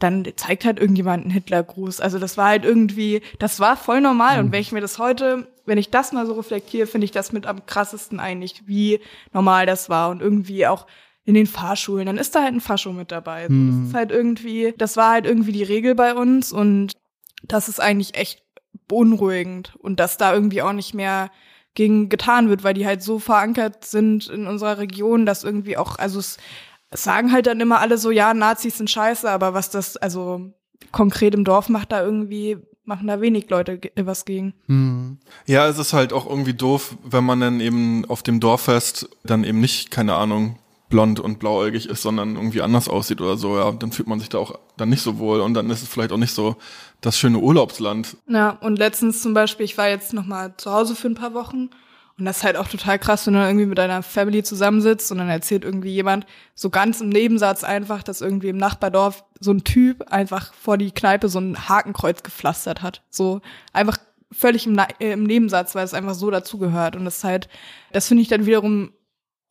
dann zeigt halt irgendjemand einen Hitlergruß. Also das war halt irgendwie, das war voll normal. Und wenn ich mir das heute, wenn ich das mal so reflektiere, finde ich das mit am krassesten eigentlich, wie normal das war. Und irgendwie auch in den Fahrschulen, dann ist da halt ein Fascho mit dabei. So, Das ist halt irgendwie, das war halt irgendwie die Regel bei uns und das ist eigentlich echt beunruhigend. Und dass da irgendwie auch nicht mehr gegen getan wird, weil die halt so verankert sind in unserer Region, dass irgendwie auch, also es, sagen halt dann immer alle so, ja, Nazis sind scheiße, aber was das, also konkret im Dorf macht da irgendwie, machen da wenig Leute was gegen. Hm. Ja, es ist halt auch irgendwie doof, wenn man dann eben auf dem Dorffest dann eben nicht, keine Ahnung, blond und blauäugig ist, sondern irgendwie anders aussieht oder so, ja, dann fühlt man sich da auch dann nicht so wohl und dann ist es vielleicht auch nicht so das schöne Urlaubsland. Ja, und letztens zum Beispiel, ich war jetzt noch mal zu Hause für ein paar Wochen Und das ist halt auch total krass, wenn du dann irgendwie mit deiner Family zusammensitzt und dann erzählt irgendwie jemand so ganz im Nebensatz einfach, dass irgendwie im Nachbardorf so ein Typ einfach vor die Kneipe so ein Hakenkreuz gepflastert hat. So einfach völlig im, äh, im Nebensatz, weil es einfach so dazugehört. Und das ist halt, das finde ich dann wiederum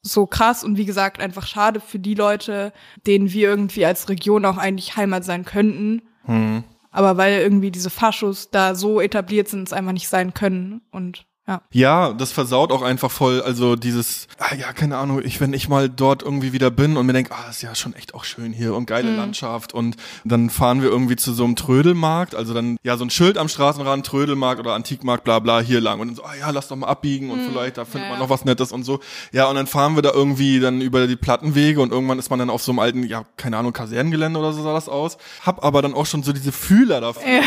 so krass und wie gesagt einfach schade für die Leute, denen wir irgendwie als Region auch eigentlich Heimat sein könnten. Hm. Aber weil irgendwie diese Faschos da so etabliert sind, es einfach nicht sein können. Und ja. Ja, das versaut auch einfach voll, also dieses, ah, ja, keine Ahnung, ich, wenn ich mal dort irgendwie wieder bin und mir denke, ah, ist ja schon echt auch schön hier und geile Landschaft und dann fahren wir irgendwie zu so einem Trödelmarkt, also dann, ja, so ein Schild am Straßenrand, Trödelmarkt oder Antikmarkt, bla, bla, hier lang und dann so, ah, ja, lass doch mal abbiegen und vielleicht, da findet Ja, man noch was Nettes und so. Ja, und dann fahren wir da irgendwie dann über die Plattenwege und irgendwann ist man dann auf so einem alten, ja, keine Ahnung, Kasernengelände oder so sah das aus. Hab aber dann auch schon so diese Fühler dafür,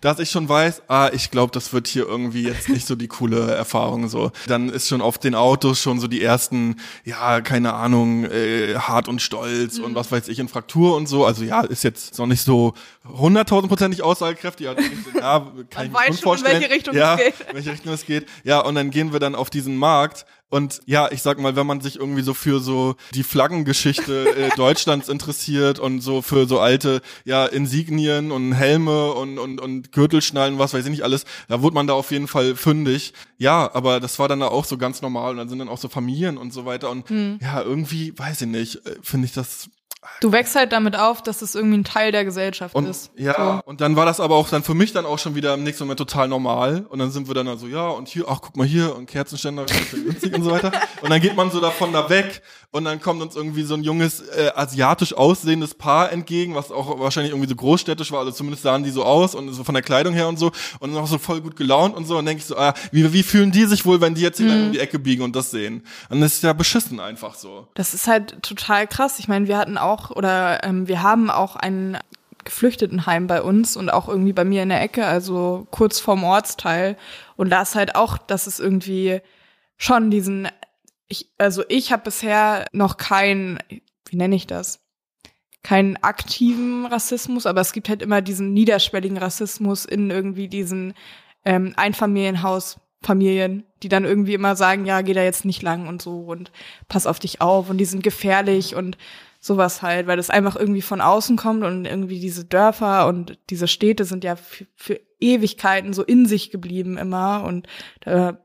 dass ich schon weiß, ah, ich glaube, das wird hier irgendwie jetzt nicht so die coole Erfahrung so. Dann ist schon auf den Autos schon so die ersten, ja, keine Ahnung, äh, hart und stolz Mhm. und was weiß ich in Fraktur und so. Also ja, ist jetzt noch nicht so hunderttausendprozentig aussagekräftig. Ja, ja, kann ich mir weiß schon schon, in vorstellen. welche Richtung ja, es geht. in welche Richtung es geht. Ja, und dann gehen wir dann auf diesen Markt und ja, ich sag mal, wenn man sich irgendwie so für so die Flaggengeschichte äh, Deutschlands interessiert und so für so alte ja Insignien und Helme und und und Gürtelschnallen, was weiß ich nicht alles, da wurde man da auf jeden Fall fündig. Ja, aber das war dann da auch so ganz normal und dann sind dann auch so Familien und so weiter und Hm. ja, irgendwie weiß ich nicht, äh, finde ich das Du wächst halt damit auf, dass es irgendwie ein Teil der Gesellschaft und ist. ja, und dann war das aber auch dann für mich dann auch schon wieder im nächsten Moment total normal. Und dann sind wir dann so, ja, und hier, ach, guck mal hier, und Kerzenständer, und so weiter. Und dann geht man so davon da weg und dann kommt uns irgendwie so ein junges, äh, asiatisch aussehendes Paar entgegen, was auch wahrscheinlich irgendwie so großstädtisch war, also zumindest sahen die so aus und so von der Kleidung her und so und dann auch so voll gut gelaunt und so. Und denke ich so, ah, wie, wie fühlen die sich wohl, wenn die jetzt hier lang um die Ecke biegen und das sehen? Und das ist ja beschissen einfach so. Das ist halt total krass. Ich meine, wir hatten auch oder ähm, wir haben auch ein Geflüchtetenheim bei uns und auch irgendwie bei mir in der Ecke, also kurz vorm Ortsteil. Und da ist halt auch, dass es irgendwie schon diesen, ich, also ich habe bisher noch kein, wie nenne ich das? Keinen aktiven Rassismus, aber es gibt halt immer diesen niederschwelligen Rassismus in irgendwie diesen ähm, Einfamilienhausfamilien, die dann irgendwie immer sagen, ja, geh da jetzt nicht lang und so und pass auf dich auf und die sind gefährlich und sowas halt, weil das einfach irgendwie von außen kommt und irgendwie diese Dörfer und diese Städte sind ja für, für Ewigkeiten so in sich geblieben immer und da,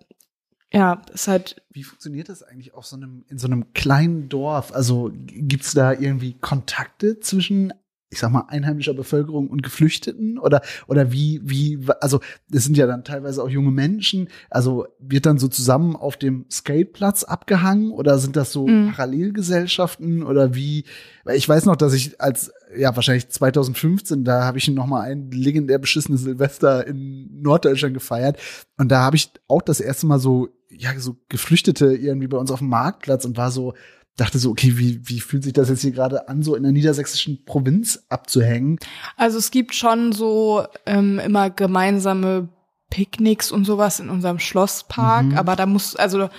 ja, ist halt Wie funktioniert das eigentlich auf so einem, in so einem kleinen Dorf? Also gibt's da irgendwie Kontakte zwischen, ich sag mal, einheimischer Bevölkerung und Geflüchteten? Oder, oder wie, wie, also, das sind ja dann teilweise auch junge Menschen. Also, wird dann so zusammen auf dem Skateplatz abgehangen? Oder sind das so Mhm. Parallelgesellschaften? Oder wie, weil ich weiß noch, dass ich als, ja, wahrscheinlich 2015, da habe ich noch mal ein legendär beschissenes Silvester in Norddeutschland gefeiert. Und da habe ich auch das erste Mal so, ja, so Geflüchtete irgendwie bei uns auf dem Marktplatz und war so, dachte so, okay, wie, wie fühlt sich das jetzt hier gerade an, so in der niedersächsischen Provinz abzuhängen? Also es gibt schon so ähm, immer gemeinsame Picknicks und sowas in unserem Schlosspark, Mhm. aber da muss, also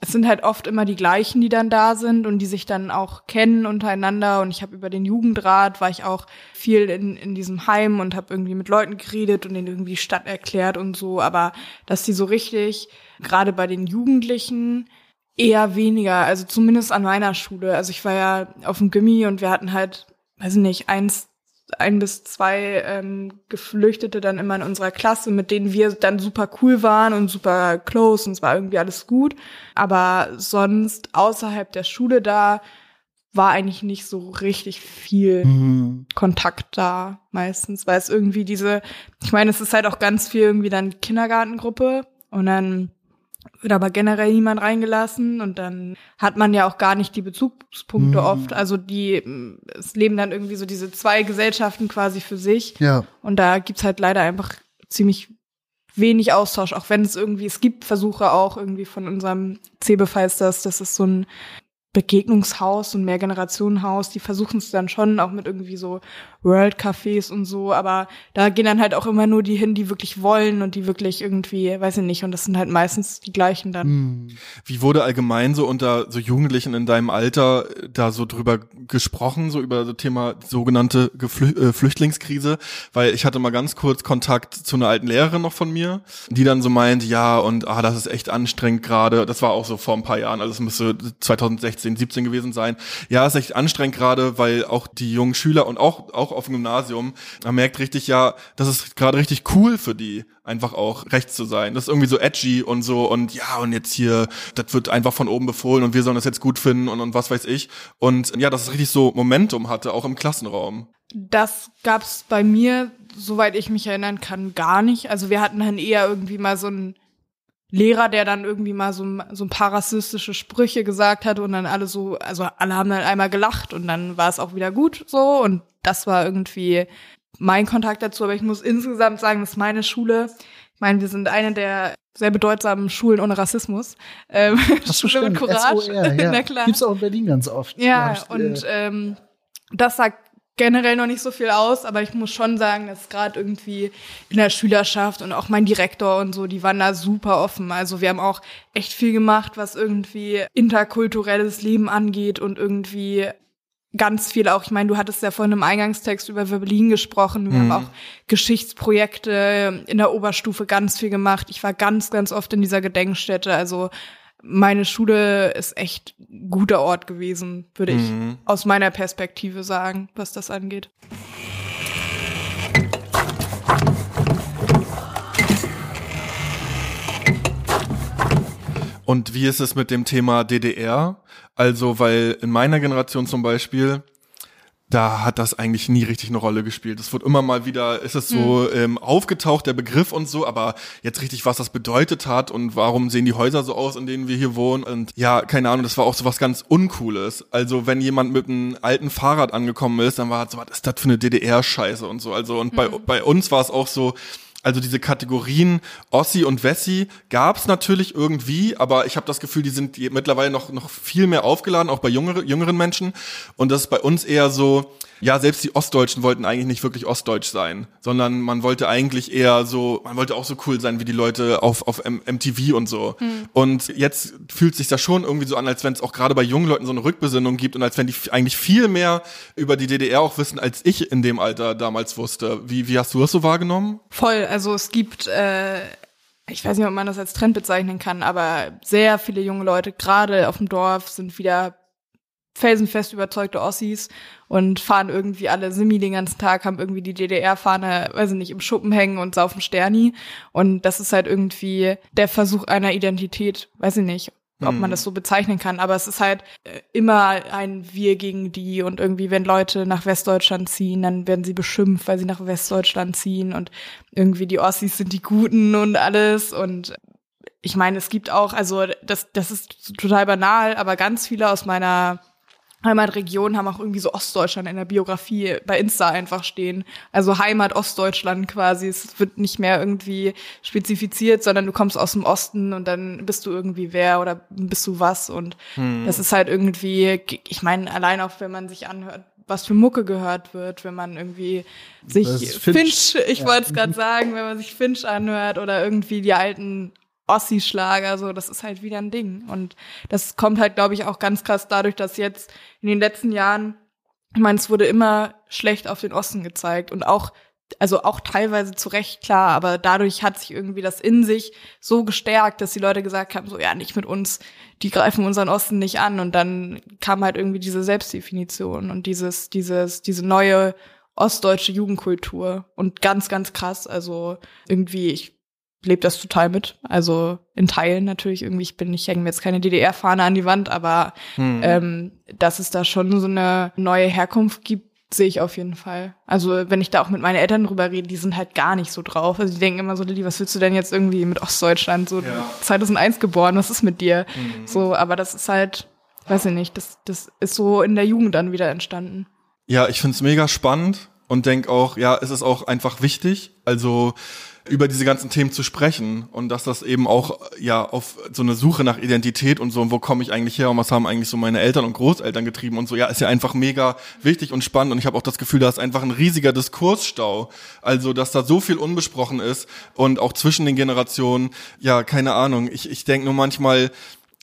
es sind halt oft immer die gleichen, die dann da sind und die sich dann auch kennen untereinander. Und ich habe über den Jugendrat, war ich auch viel in, in diesem Heim und habe irgendwie mit Leuten geredet und denen irgendwie Stadt erklärt und so. Aber dass die so richtig, gerade bei den Jugendlichen, eher weniger, also zumindest an meiner Schule. Also ich war ja auf dem Gimmi und wir hatten halt, weiß ich nicht, eins, ein bis zwei ähm, Geflüchtete dann immer in unserer Klasse, mit denen wir dann super cool waren und super close und es war irgendwie alles gut. Aber sonst außerhalb der Schule da war eigentlich nicht so richtig viel Mhm. Kontakt da meistens, weil es irgendwie diese, ich meine, es ist halt auch ganz viel irgendwie dann Kindergartengruppe und dann wird aber generell niemand reingelassen und dann hat man ja auch gar nicht die Bezugspunkte Mhm. oft. Also die, mm, es leben dann irgendwie so diese zwei Gesellschaften quasi für sich Ja. und da gibt's halt leider einfach ziemlich wenig Austausch, auch wenn es irgendwie, es gibt Versuche auch irgendwie von unserem Cebefeisters, das ist so ein Begegnungshaus und Mehrgenerationenhaus, die versuchen es dann schon auch mit irgendwie so World Cafés und so, aber da gehen dann halt auch immer nur die hin, die wirklich wollen und die wirklich irgendwie, weiß ich nicht, und das sind halt meistens die gleichen dann. Hm. Wie wurde allgemein so unter so Jugendlichen in deinem Alter äh, da so drüber gesprochen, so über das Thema sogenannte Geflü äh, Flüchtlingskrise? Weil ich hatte mal ganz kurz Kontakt zu einer alten Lehrerin noch von mir, die dann so meint, ja, und ah, das ist echt anstrengend gerade. Das war auch so vor ein paar Jahren, also es müsste 2016, 17 gewesen sein. Ja, ist echt anstrengend gerade, weil auch die jungen Schüler und auch, auch auf dem Gymnasium, man merkt richtig, ja, das ist gerade richtig cool für die, einfach auch rechts zu sein. Das ist irgendwie so edgy und so und ja, und jetzt hier, das wird einfach von oben befohlen und wir sollen das jetzt gut finden und, und was weiß ich. Und ja, dass es richtig so Momentum hatte, auch im Klassenraum. Das gab's bei mir, soweit ich mich erinnern kann, gar nicht. Also wir hatten dann eher irgendwie mal so einen Lehrer, der dann irgendwie mal so, so ein paar rassistische Sprüche gesagt hat und dann alle so, also alle haben dann einmal gelacht und dann war es auch wieder gut so und das war irgendwie mein Kontakt dazu. Aber ich muss insgesamt sagen, dass meine Schule, ich meine, wir sind eine der sehr bedeutsamen Schulen ohne Rassismus. Ähm, Ach so, Schule mit. Courage. SOR, ja. Na klar. Gibt's auch in Berlin ganz oft. Ja, hab ich, und äh, ähm, das sagt generell noch nicht so viel aus, aber ich muss schon sagen, dass gerade irgendwie in der Schülerschaft und auch mein Direktor und so, die waren da super offen. Also wir haben auch echt viel gemacht, was irgendwie interkulturelles Leben angeht und irgendwie ganz viel auch, ich meine, du hattest ja vorhin im Eingangstext über Berlin gesprochen. Wir Mhm. haben auch Geschichtsprojekte in der Oberstufe ganz viel gemacht. Ich war ganz, ganz oft in dieser Gedenkstätte. Also meine Schule ist echt ein guter Ort gewesen, würde ich Mhm. aus meiner Perspektive sagen, was das angeht. Und wie ist es mit dem Thema DDR? Also, weil in meiner Generation zum Beispiel, da hat das eigentlich nie richtig eine Rolle gespielt. Es wird immer mal wieder, ist es so ähm, aufgetaucht, der Begriff und so, aber jetzt richtig, was das bedeutet hat und warum sehen die Häuser so aus, in denen wir hier wohnen. Und ja, keine Ahnung, das war auch so was ganz Uncooles. Also, wenn jemand mit einem alten Fahrrad angekommen ist, dann war halt so, was ist das für eine DDR-Scheiße und so. Also, und bei, bei uns war es auch so, also diese Kategorien Ossi und Wessi gab's natürlich irgendwie, aber ich habe das Gefühl, die sind mittlerweile noch noch viel mehr aufgeladen, auch bei jüngere, jüngeren Menschen. Und das ist bei uns eher so, ja, selbst die Ostdeutschen wollten eigentlich nicht wirklich ostdeutsch sein, sondern man wollte eigentlich eher so, man wollte auch so cool sein wie die Leute auf, auf M MTV und so. Und jetzt fühlt sich das schon irgendwie so an, als wenn es auch gerade bei jungen Leuten so eine Rückbesinnung gibt und als wenn die eigentlich viel mehr über die DDR auch wissen, als ich in dem Alter damals wusste. Wie, wie hast du das so wahrgenommen? Voll, also es gibt, äh, ich weiß nicht, ob man das als Trend bezeichnen kann, aber sehr viele junge Leute, gerade auf dem Dorf, sind wieder felsenfest überzeugte Ossis und fahren irgendwie alle Simi den ganzen Tag, haben irgendwie die DDR-Fahne, weiß ich nicht, im Schuppen hängen und saufen Sterni. Und das ist halt irgendwie der Versuch einer Identität, weiß ich nicht, ob man das so bezeichnen kann, aber es ist halt äh, immer ein Wir gegen die. Und irgendwie, wenn Leute nach Westdeutschland ziehen, dann werden sie beschimpft, weil sie nach Westdeutschland ziehen. Und irgendwie die Ossis sind die Guten und alles. Und ich meine, es gibt auch, also das, das ist total banal, aber ganz viele aus meiner Heimatregion haben auch irgendwie so Ostdeutschland in der Biografie bei Insta einfach stehen. Also Heimat Ostdeutschland quasi. Es wird nicht mehr irgendwie spezifiziert, sondern du kommst aus dem Osten und dann bist du irgendwie wer oder bist du was. Und das ist halt irgendwie, ich meine, allein auch wenn man sich anhört, was für Mucke gehört wird, wenn man irgendwie sich Finch, Finch. ich Ja. wollte es gerade sagen, wenn man sich Finch anhört oder irgendwie die alten Ossi-Schlager, so, das ist halt wieder ein Ding. Und das kommt halt, glaube ich, auch ganz krass dadurch, dass jetzt in den letzten Jahren, ich meine, es wurde immer schlecht auf den Osten gezeigt und auch, also auch teilweise zu Recht klar, aber dadurch hat sich irgendwie das in sich so gestärkt, dass die Leute gesagt haben, so, ja, nicht mit uns, die greifen unseren Osten nicht an. Und dann kam halt irgendwie diese Selbstdefinition und dieses, dieses, diese neue ostdeutsche Jugendkultur und ganz, ganz krass. Also irgendwie, ich lebe das total mit. Also in Teilen natürlich irgendwie. Ich bin, ich hänge mir jetzt keine DDR-Fahne an die Wand, aber ähm, dass es da schon so eine neue Herkunft gibt, sehe ich auf jeden Fall. Also wenn ich da auch mit meinen Eltern drüber rede, die sind halt gar nicht so drauf. Also die denken immer so, Lilly, was willst du denn jetzt irgendwie mit Ostdeutschland? So Ja. 2001 geboren, was ist mit dir? So, aber das ist halt, weiß ich nicht, das, das ist so in der Jugend dann wieder entstanden. Ja, ich find's mega spannend und denk auch, ja, es ist auch einfach wichtig. Also über diese ganzen Themen zu sprechen und dass das eben auch ja auf so eine Suche nach Identität und so, und wo komme ich eigentlich her und was haben eigentlich so meine Eltern und Großeltern getrieben und so, ja, ist ja einfach mega wichtig und spannend und ich habe auch das Gefühl, da ist einfach ein riesiger Diskursstau, also dass da so viel unbesprochen ist und auch zwischen den Generationen, ja, keine Ahnung, ich, ich denke nur manchmal,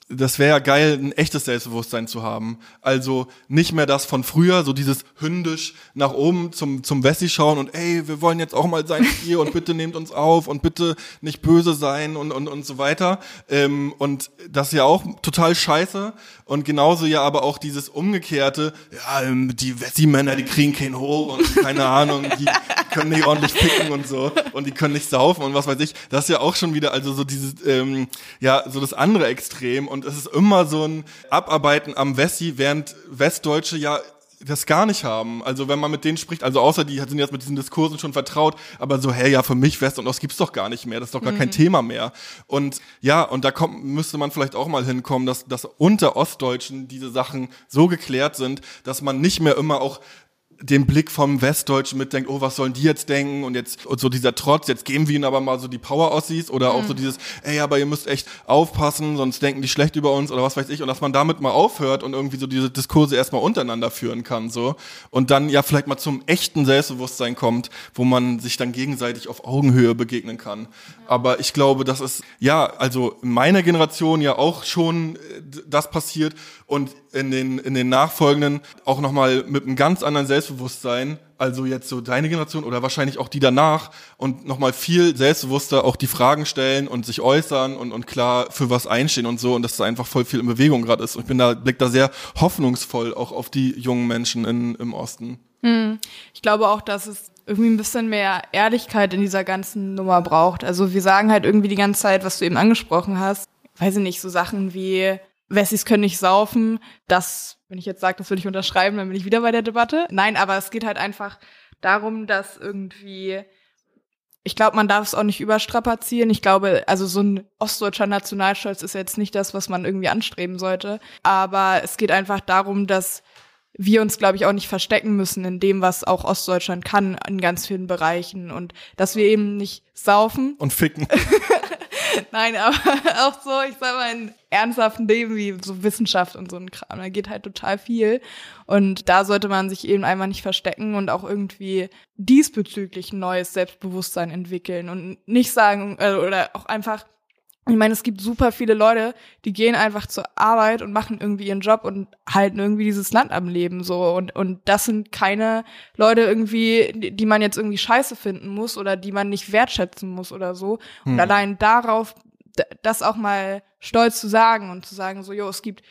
das wäre ja geil, ein echtes Selbstbewusstsein zu haben. Also nicht mehr das von früher, so dieses hündisch nach oben zum, zum Wessi schauen und ey, wir wollen jetzt auch mal sein hier und bitte nehmt uns auf und bitte nicht böse sein und, und, und so weiter. Ähm, und das ist ja auch total scheiße. Und genauso ja aber auch dieses umgekehrte, ja, ähm, die Wessi-Männer, die kriegen keinen hoch und keine Ahnung, die können nicht ordentlich ficken und so und die können nicht saufen und was weiß ich. Das ist ja auch schon wieder, also so dieses, ähm, ja, so das andere Extrem und es ist immer so ein Abarbeiten am Wessi, während Westdeutsche ja das gar nicht haben. Also wenn man mit denen spricht, also außer die sind jetzt mit diesen Diskursen schon vertraut, aber so, hey, ja, für mich West und Ost gibt's doch gar nicht mehr, das ist doch gar mhm. kein Thema mehr. Und ja, und da kommt, müsste man vielleicht auch mal hinkommen, dass, dass unter Ostdeutschen diese Sachen so geklärt sind, dass man nicht mehr immer auch den Blick vom Westdeutschen mitdenkt, oh, was sollen die jetzt denken? Und jetzt, und so dieser Trotz, jetzt geben wir ihnen aber mal so die Power-Ossis oder mhm. auch so mhm. dieses, ey, aber ihr müsst echt aufpassen, sonst denken die schlecht über uns oder was weiß ich. Und dass man damit mal aufhört und irgendwie so diese Diskurse erstmal untereinander führen kann, so. Und dann ja vielleicht mal zum echten Selbstbewusstsein kommt, wo man sich dann gegenseitig auf Augenhöhe begegnen kann. Ja. Aber ich glaube, das ist, ja, also in meiner Generation ja auch schon äh, das passiert und in den, in den nachfolgenden auch nochmal mit einem ganz anderen Selbstbewusstsein, also jetzt so deine Generation oder wahrscheinlich auch die danach und nochmal viel selbstbewusster auch die Fragen stellen und sich äußern und, und klar für was einstehen und so und dass da einfach voll viel in Bewegung gerade ist. Und ich bin da, blick da sehr hoffnungsvoll auch auf die jungen Menschen in, im Osten. Hm. Ich glaube auch, dass es irgendwie ein bisschen mehr Ehrlichkeit in dieser ganzen Nummer braucht. Also wir sagen halt irgendwie die ganze Zeit, was du eben angesprochen hast, weiß ich nicht, so Sachen wie Wessis können nicht saufen. Das, wenn ich jetzt sage, das würde ich unterschreiben, dann bin ich wieder bei der Debatte. Nein, aber es geht halt einfach darum, dass irgendwie ich glaube, man darf es auch nicht überstrapazieren. Ich glaube, also so ein ostdeutscher Nationalstolz ist jetzt nicht das, was man irgendwie anstreben sollte. Aber es geht einfach darum, dass wir uns, glaube ich, auch nicht verstecken müssen in dem, was auch Ostdeutschland kann in ganz vielen Bereichen und dass wir eben nicht saufen. Und ficken. Nein, aber auch so, ich sag mal, in ernsthaften Leben wie so Wissenschaft und so ein Kram, da geht halt total viel. Und da sollte man sich eben einfach nicht verstecken und auch irgendwie diesbezüglich neues Selbstbewusstsein entwickeln und nicht sagen, äh, oder auch einfach ich meine, es gibt super viele Leute, die gehen einfach zur Arbeit und machen irgendwie ihren Job und halten irgendwie dieses Land am Leben so und und das sind keine Leute irgendwie, die man jetzt irgendwie scheiße finden muss oder die man nicht wertschätzen muss oder so und hm. allein darauf das auch mal stolz zu sagen und zu sagen so, jo, es gibt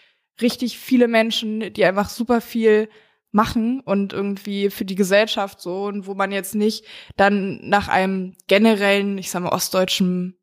richtig viele Menschen, die einfach super viel machen und irgendwie für die Gesellschaft so und wo man jetzt nicht dann nach einem generellen, ich sag mal ostdeutschen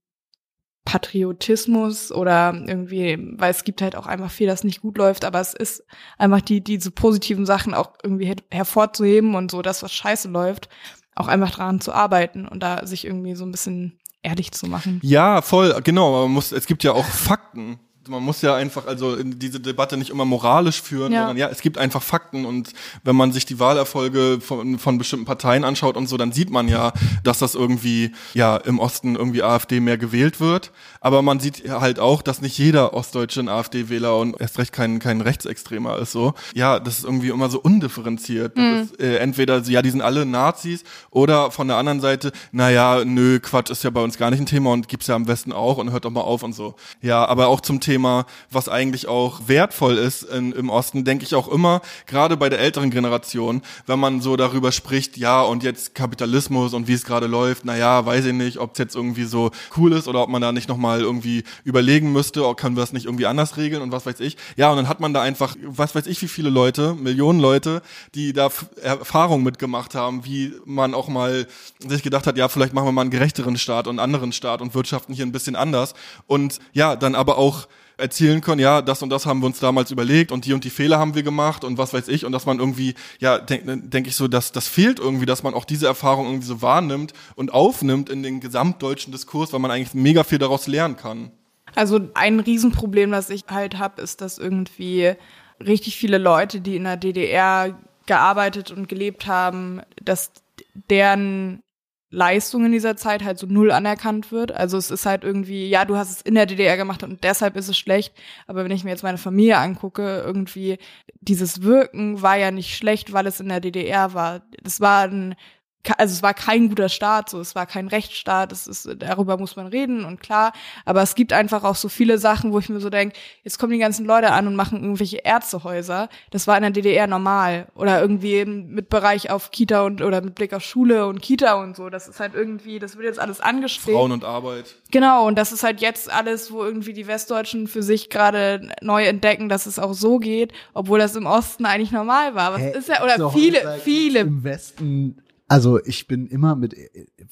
Patriotismus oder irgendwie, weil es gibt halt auch einfach viel, das nicht gut läuft, aber es ist einfach die, diese positiven Sachen auch irgendwie her hervorzuheben und so, das, was scheiße läuft, auch einfach daran zu arbeiten und da sich irgendwie so ein bisschen ehrlich zu machen. Ja, voll, genau, man muss, es gibt ja auch Fakten man muss ja einfach also diese Debatte nicht immer moralisch führen, ja. sondern ja, es gibt einfach Fakten und wenn man sich die Wahlerfolge von, von bestimmten Parteien anschaut und so, dann sieht man ja, dass das irgendwie ja im Osten irgendwie AfD mehr gewählt wird, aber man sieht halt auch, dass nicht jeder Ostdeutsche ein AfD-Wähler und erst recht kein kein Rechtsextremer ist so. Ja, das ist irgendwie immer so undifferenziert. Mhm. Ist, äh, entweder ja, die sind alle Nazis oder von der anderen Seite, naja, nö, Quatsch ist ja bei uns gar nicht ein Thema und gibt's ja am Westen auch und hört doch mal auf und so. Ja, aber auch zum Thema Thema, was eigentlich auch wertvoll ist in, im Osten, denke ich auch immer, gerade bei der älteren Generation, wenn man so darüber spricht, ja, und jetzt Kapitalismus und wie es gerade läuft, naja, weiß ich nicht, ob es jetzt irgendwie so cool ist oder ob man da nicht nochmal irgendwie überlegen müsste, oder können wir das nicht irgendwie anders regeln und was weiß ich. Ja, und dann hat man da einfach, was weiß ich, wie viele Leute, Millionen Leute, die da Erfahrungen mitgemacht haben, wie man auch mal sich gedacht hat, ja, vielleicht machen wir mal einen gerechteren Staat und einen anderen Staat und wirtschaften hier ein bisschen anders. Und ja, dann aber auch erzählen können, ja, das und das haben wir uns damals überlegt und die und die Fehler haben wir gemacht und was weiß ich und dass man irgendwie, ja, denke denk ich so, dass das fehlt irgendwie, dass man auch diese Erfahrung irgendwie so wahrnimmt und aufnimmt in den gesamtdeutschen Diskurs, weil man eigentlich mega viel daraus lernen kann. Also ein Riesenproblem, das ich halt habe, ist, dass irgendwie richtig viele Leute, die in der DDR gearbeitet und gelebt haben, dass deren Leistung in dieser Zeit halt so null anerkannt wird. Also es ist halt irgendwie, ja, du hast es in der DDR gemacht und deshalb ist es schlecht. Aber wenn ich mir jetzt meine Familie angucke, irgendwie dieses Wirken war ja nicht schlecht, weil es in der DDR war. Das war ein also es war kein guter Staat, so es war kein Rechtsstaat, es ist, darüber muss man reden und klar, aber es gibt einfach auch so viele Sachen, wo ich mir so denke, jetzt kommen die ganzen Leute an und machen irgendwelche Ärztehäuser. Das war in der DDR normal oder irgendwie mit Bereich auf Kita und oder mit Blick auf Schule und Kita und so. Das ist halt irgendwie, das wird jetzt alles angestrebt. Frauen und Arbeit. Genau, und das ist halt jetzt alles, wo irgendwie die Westdeutschen für sich gerade neu entdecken, dass es auch so geht, obwohl das im Osten eigentlich normal war. Was Hä? ist ja, oder So, viele, viele Im Westen, also ich bin immer mit,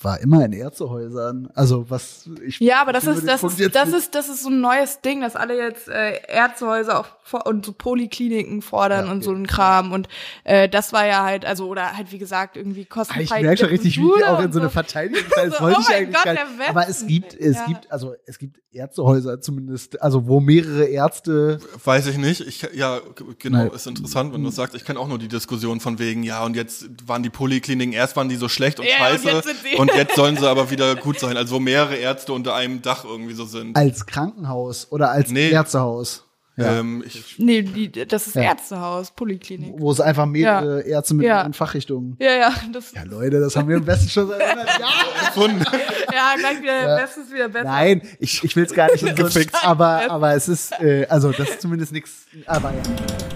war immer in Ärztehäusern. Also was ich. Ja, aber das ist das Punkt ist das ist das ist so ein neues Ding, dass alle jetzt äh, Ärztehäuser auch vor und so Polykliniken fordern Ja, und so okay. ein Kram und äh, das war ja halt also oder halt wie gesagt irgendwie Ah, kostenfrei. Ich merke schon richtig, wie ich Schule auch in so eine Verteidigung das So, wollte oh ich mein eigentlich Gott, gar der nicht. Aber es gibt, es Ja. gibt, also es gibt Ärztehäuser zumindest, also wo mehrere Ärzte. Weiß ich nicht. Ich, ja, genau, Nein. ist interessant, wenn du sagst. Ich kenne auch nur die Diskussion von wegen, ja, und jetzt waren die Polykliniken, erst waren die so schlecht und Ja, und scheiße jetzt sind sie- und jetzt sollen sie aber wieder gut sein. Also wo mehrere Ärzte unter einem Dach irgendwie so sind. Als Krankenhaus oder als Nee. Ärztehaus. Ja. Ähm, ich, Nee, die, das ist Ja. Ärztehaus, Polyklinik. Wo es einfach mehrere Ärzte mit Ja. mehreren Fachrichtungen. Ja, ja, das Ja, Leute, das haben wir im Besten schon seit 100 Jahren. gefunden. ja, gleich wieder Ja. bestes wieder besser. Nein, ich, ich will es gar nicht Gefixt. aber, aber es ist, äh, also das ist zumindest nichts, aber ja.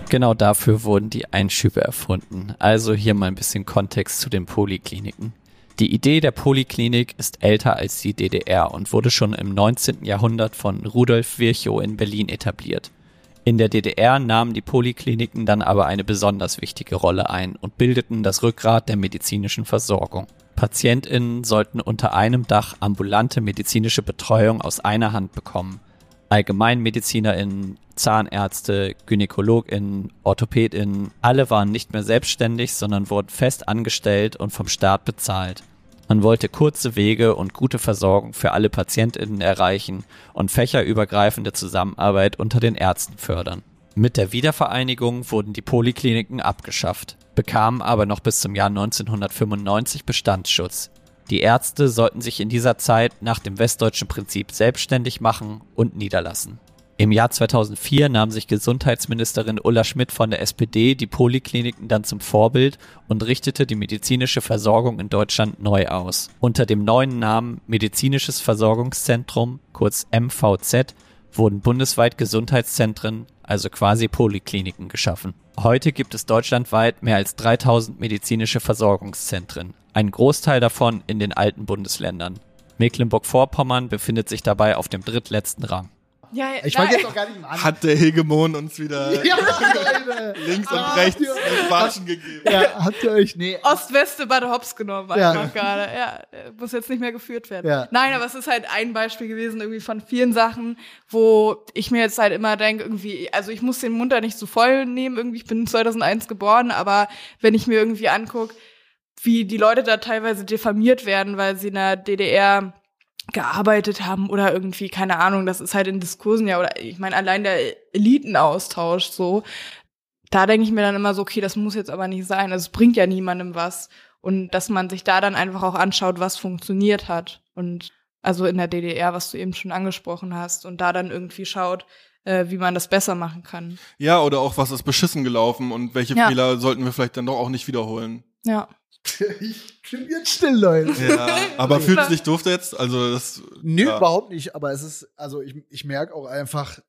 Genau dafür wurden die Einschübe erfunden. Also hier mal ein bisschen Kontext zu den Polykliniken. Die Idee der Polyklinik ist älter als die DDR und wurde schon im 19. Jahrhundert von Rudolf Virchow in Berlin etabliert. In der DDR nahmen die Polykliniken dann aber eine besonders wichtige Rolle ein und bildeten das Rückgrat der medizinischen Versorgung. PatientInnen sollten unter einem Dach ambulante medizinische Betreuung aus einer Hand bekommen. AllgemeinmedizinerInnen, Zahnärzte, GynäkologInnen, OrthopädInnen, alle waren nicht mehr selbstständig, sondern wurden fest angestellt und vom Staat bezahlt. Man wollte kurze Wege und gute Versorgung für alle PatientInnen erreichen und fächerübergreifende Zusammenarbeit unter den Ärzten fördern. Mit der Wiedervereinigung wurden die Polykliniken abgeschafft, bekamen aber noch bis zum Jahr 1995 Bestandsschutz. Die Ärzte sollten sich in dieser Zeit nach dem westdeutschen Prinzip selbstständig machen und niederlassen. Im Jahr 2004 nahm sich Gesundheitsministerin Ulla Schmidt von der SPD die Polykliniken dann zum Vorbild und richtete die medizinische Versorgung in Deutschland neu aus. Unter dem neuen Namen Medizinisches Versorgungszentrum, kurz MVZ, wurden bundesweit Gesundheitszentren, also quasi Polykliniken geschaffen. Heute gibt es deutschlandweit mehr als 3000 medizinische Versorgungszentren, ein Großteil davon in den alten Bundesländern. Mecklenburg-Vorpommern befindet sich dabei auf dem drittletzten Rang. Ja, ja, Ich fange jetzt auch gar nicht mal an. Hat der Hegemon uns wieder Ja, links und Ah, rechts ja. das Watschen gegeben. Ja, habt ihr euch, nee. Ost-Weste Bad Hops genommen Ja. einfach gerade. Ja, muss jetzt nicht mehr geführt werden. Ja. Nein, aber es ist halt ein Beispiel gewesen irgendwie von vielen Sachen, wo ich mir jetzt halt immer denke, irgendwie, also ich muss den Mund da nicht zu voll nehmen, irgendwie, ich bin 2001 geboren, aber wenn ich mir irgendwie anguck, wie die Leute da teilweise diffamiert werden, weil sie in der DDR gearbeitet haben oder irgendwie, keine Ahnung, das ist halt in Diskursen ja, oder ich meine, allein der Elitenaustausch so, da denke ich mir dann immer so, okay, das muss jetzt aber nicht sein. Also es bringt ja niemandem was. Und dass man sich da dann einfach auch anschaut, was funktioniert hat. Und also in der DDR, was du eben schon angesprochen hast. Und da dann irgendwie schaut, äh, wie man das besser machen kann. Ja, oder auch, was ist beschissen gelaufen und welche Ja. Fehler sollten wir vielleicht dann doch auch nicht wiederholen. Ja. Ich bin jetzt still, Leute. Ja, aber fühlt es sich doof jetzt? Also das. Nö, ja. überhaupt nicht, aber es ist, also ich, ich merke auch einfach,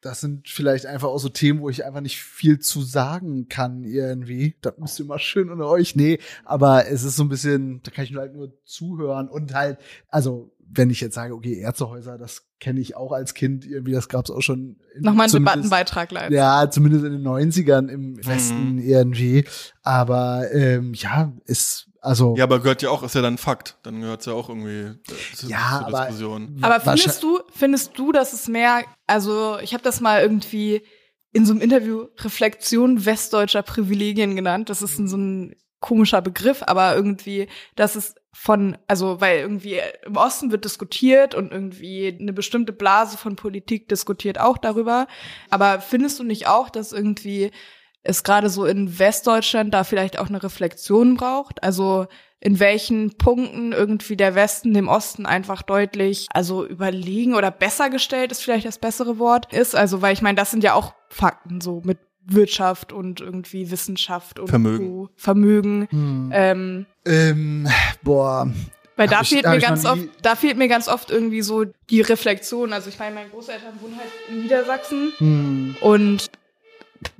das sind vielleicht einfach auch so Themen, wo ich einfach nicht viel zu sagen kann irgendwie. Das müsst ihr mal schön unter euch. Nee, aber es ist so ein bisschen, da kann ich nur halt nur zuhören und halt, also wenn ich jetzt sage, okay, Ärztehäuser, das kenne ich auch als Kind irgendwie, das gab's auch schon. in- Nochmal einen Debattenbeitrag leisten. Ja, zumindest in den 90ern im Westen Mhm. irgendwie. Aber ähm, ja, ist also Ja, aber gehört ja auch, ist ja dann Fakt. Dann gehört es ja auch irgendwie äh, zu, Ja, zur aber- Diskussion. Aber findest du, findest du, dass es mehr, also ich habe das mal irgendwie in so einem Interview Reflexion westdeutscher Privilegien genannt. Das ist ein, so ein komischer Begriff, aber irgendwie, dass es von, also weil irgendwie im Osten wird diskutiert und irgendwie eine bestimmte Blase von Politik diskutiert auch darüber. Aber findest du nicht auch, dass irgendwie es gerade so in Westdeutschland da vielleicht auch eine Reflexion braucht. Also in welchen Punkten irgendwie der Westen dem Osten einfach deutlich, also überlegen oder besser gestellt ist vielleicht das bessere Wort ist. Also, weil ich meine, das sind ja auch Fakten so mit Wirtschaft und irgendwie Wissenschaft und Vermögen. So, Vermögen. Hm. Ähm, Ähm, boah. weil da ich- fehlt mir ganz oft, da fehlt mir ganz oft irgendwie so die Reflexion. Also ich meine, meine Großeltern wohnen halt in Niedersachsen Hm. und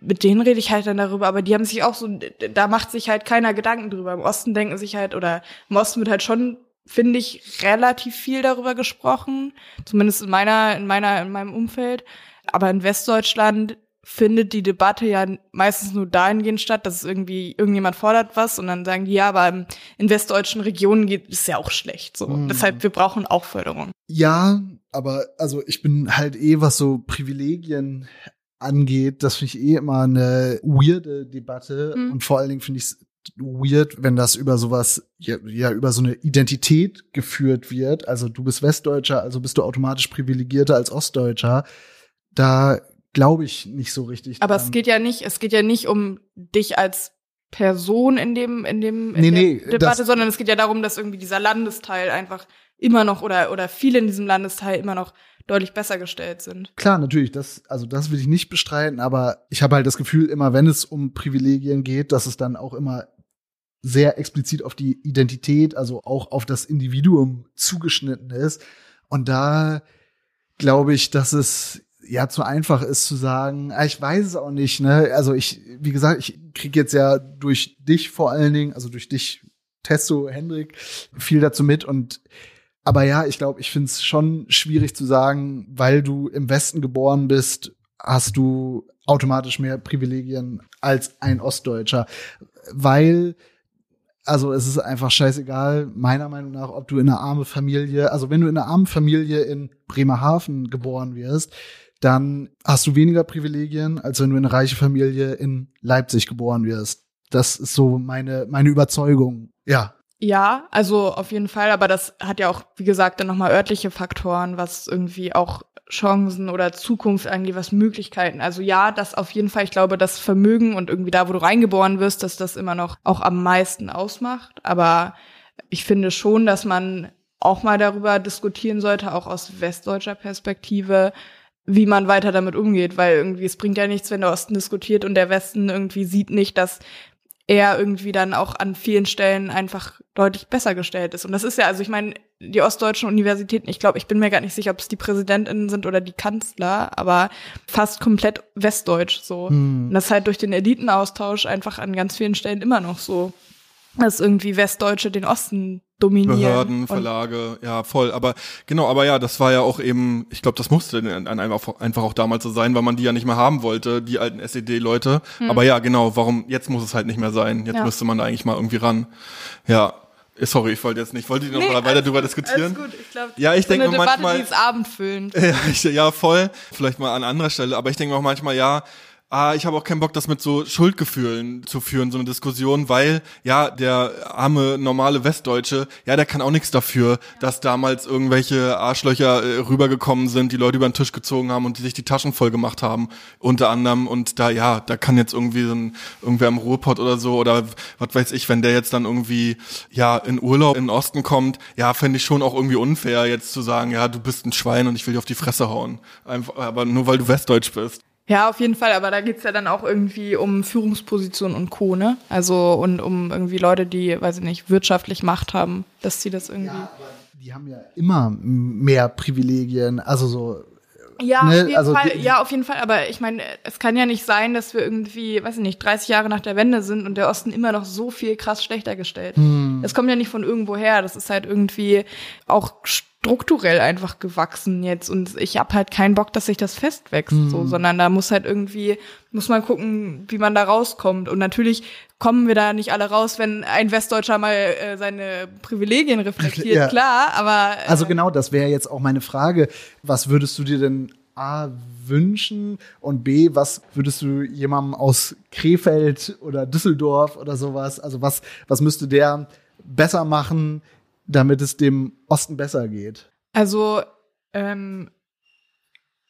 mit denen rede ich halt dann darüber, aber die haben sich auch so, da macht sich halt keiner Gedanken drüber. Im Osten denken sich halt, oder im Osten wird halt schon, finde ich, relativ viel darüber gesprochen. Zumindest in meiner, in meiner, in meinem Umfeld. Aber in Westdeutschland findet die Debatte ja meistens nur dahingehend statt, dass irgendwie irgendjemand fordert was und dann sagen die, ja, aber in westdeutschen Regionen geht es ja auch schlecht. So. Mhm. Deshalb, wir brauchen auch Förderung. Ja, aber also ich bin halt eh, was so Privilegien angeht, das finde ich eh immer eine weirde Debatte Mhm. und vor allen Dingen finde ich es weird, wenn das über sowas, ja, ja, über so eine Identität geführt wird. Also du bist Westdeutscher, also bist du automatisch privilegierter als Ostdeutscher. Da glaube ich nicht so richtig. Aber dran. es geht ja nicht, es geht ja nicht um dich als Person in dem, in dem, in Nee, der nee, Debatte, sondern es geht ja darum, dass irgendwie dieser Landesteil einfach immer noch oder, oder viele in diesem Landesteil immer noch deutlich besser gestellt sind. Klar, natürlich, das, also das will ich nicht bestreiten, aber ich habe halt das Gefühl, immer wenn es um Privilegien geht, dass es dann auch immer sehr explizit auf die Identität, also auch auf das Individuum zugeschnitten ist. Und da glaube ich, dass es ja zu einfach ist zu sagen, ah, ich weiß es auch nicht, ne? Also ich, wie gesagt, ich kriege jetzt ja durch dich vor allen Dingen, also durch dich, Testo, Hendrik, viel dazu mit und aber ja, ich glaube, ich finde es schon schwierig zu sagen, weil du im Westen geboren bist, hast du automatisch mehr Privilegien als ein Ostdeutscher. Weil, also es ist einfach scheißegal, meiner Meinung nach, ob du in eine arme Familie, also wenn du in einer armen Familie in Bremerhaven geboren wirst, dann hast du weniger Privilegien, als wenn du in eine reiche Familie in Leipzig geboren wirst. Das ist so meine, meine Überzeugung. Ja, Ja, also auf jeden Fall, aber das hat ja auch, wie gesagt, dann nochmal örtliche Faktoren, was irgendwie auch Chancen oder Zukunft angeht, was Möglichkeiten. Also ja, das auf jeden Fall, ich glaube, das Vermögen und irgendwie da, wo du reingeboren wirst, dass das immer noch auch am meisten ausmacht. Aber ich finde schon, dass man auch mal darüber diskutieren sollte, auch aus westdeutscher Perspektive, wie man weiter damit umgeht, weil irgendwie es bringt ja nichts, wenn der Osten diskutiert und der Westen irgendwie sieht nicht, dass er irgendwie dann auch an vielen Stellen einfach deutlich besser gestellt ist. Und das ist ja, also ich meine, die ostdeutschen Universitäten, ich glaube, ich bin mir gar nicht sicher, ob es die PräsidentInnen sind oder die Kanzler, aber fast komplett westdeutsch so. Hm. Und das ist halt durch den Elitenaustausch einfach an ganz vielen Stellen immer noch so, dass irgendwie Westdeutsche den Osten dominieren. Behörden, Verlage, ja, voll. Aber genau, aber ja, das war ja auch eben, ich glaube, das musste dann einfach, einfach auch damals so sein, weil man die ja nicht mehr haben wollte, die alten SED-Leute. Aber ja, genau, warum, jetzt muss es halt nicht mehr sein. Jetzt Hm. Ja. müsste man da eigentlich mal irgendwie ran. Ja, sorry, ich wollte jetzt nicht, wollte die noch Nee, mal weiter drüber gut, diskutieren? Alles gut, ich glaube, Ja, ich so denke Debatte, manchmal- die ist abendfüllend. Ja, ich, ja, voll. Vielleicht mal an anderer Stelle. Aber ich denke auch manchmal, ja, ah, ich habe auch keinen Bock, das mit so Schuldgefühlen zu führen, so eine Diskussion, weil, ja, der arme, normale Westdeutsche, ja, der kann auch nichts dafür, dass damals irgendwelche Arschlöcher äh, rübergekommen sind, die Leute über den Tisch gezogen haben und die sich die Taschen voll gemacht haben, unter anderem. Und da, ja, da kann jetzt irgendwie so ein, irgendwer im Ruhrpott oder so, oder was weiß ich, wenn der jetzt dann irgendwie, ja, in Urlaub in den Osten kommt, ja, fände ich schon auch irgendwie unfair, jetzt zu sagen, ja, du bist ein Schwein und ich will dir auf die Fresse hauen. Einfach, aber nur weil du Westdeutsch bist. Ja, auf jeden Fall, aber da geht's ja dann auch irgendwie um Führungspositionen und Co., ne? Also und um irgendwie Leute, die, weiß ich nicht, wirtschaftlich Macht haben, dass sie das irgendwie. Ja, aber die haben ja immer mehr Privilegien. Also so, Ja, Ne, auf jeden also Fall, die- ja, auf jeden Fall, aber ich meine, es kann ja nicht sein, dass wir irgendwie, weiß ich nicht, 30 Jahre nach der Wende sind und der Osten immer noch so viel krass schlechter gestellt. Hm. Das kommt ja nicht von irgendwo her, das ist halt irgendwie auch strukturell einfach gewachsen jetzt und ich habe halt keinen Bock, dass sich das festwächst, Hm. so, sondern da muss halt irgendwie, muss man gucken, wie man da rauskommt und natürlich kommen wir da nicht alle raus, wenn ein Westdeutscher mal äh, seine Privilegien reflektiert, Ja. klar, aber äh, also genau, das wäre jetzt auch meine Frage. Was würdest du dir denn A wünschen und B, was würdest du jemandem aus Krefeld oder Düsseldorf oder sowas, also was, was müsste der besser machen, damit es dem Osten besser geht? Also, ähm,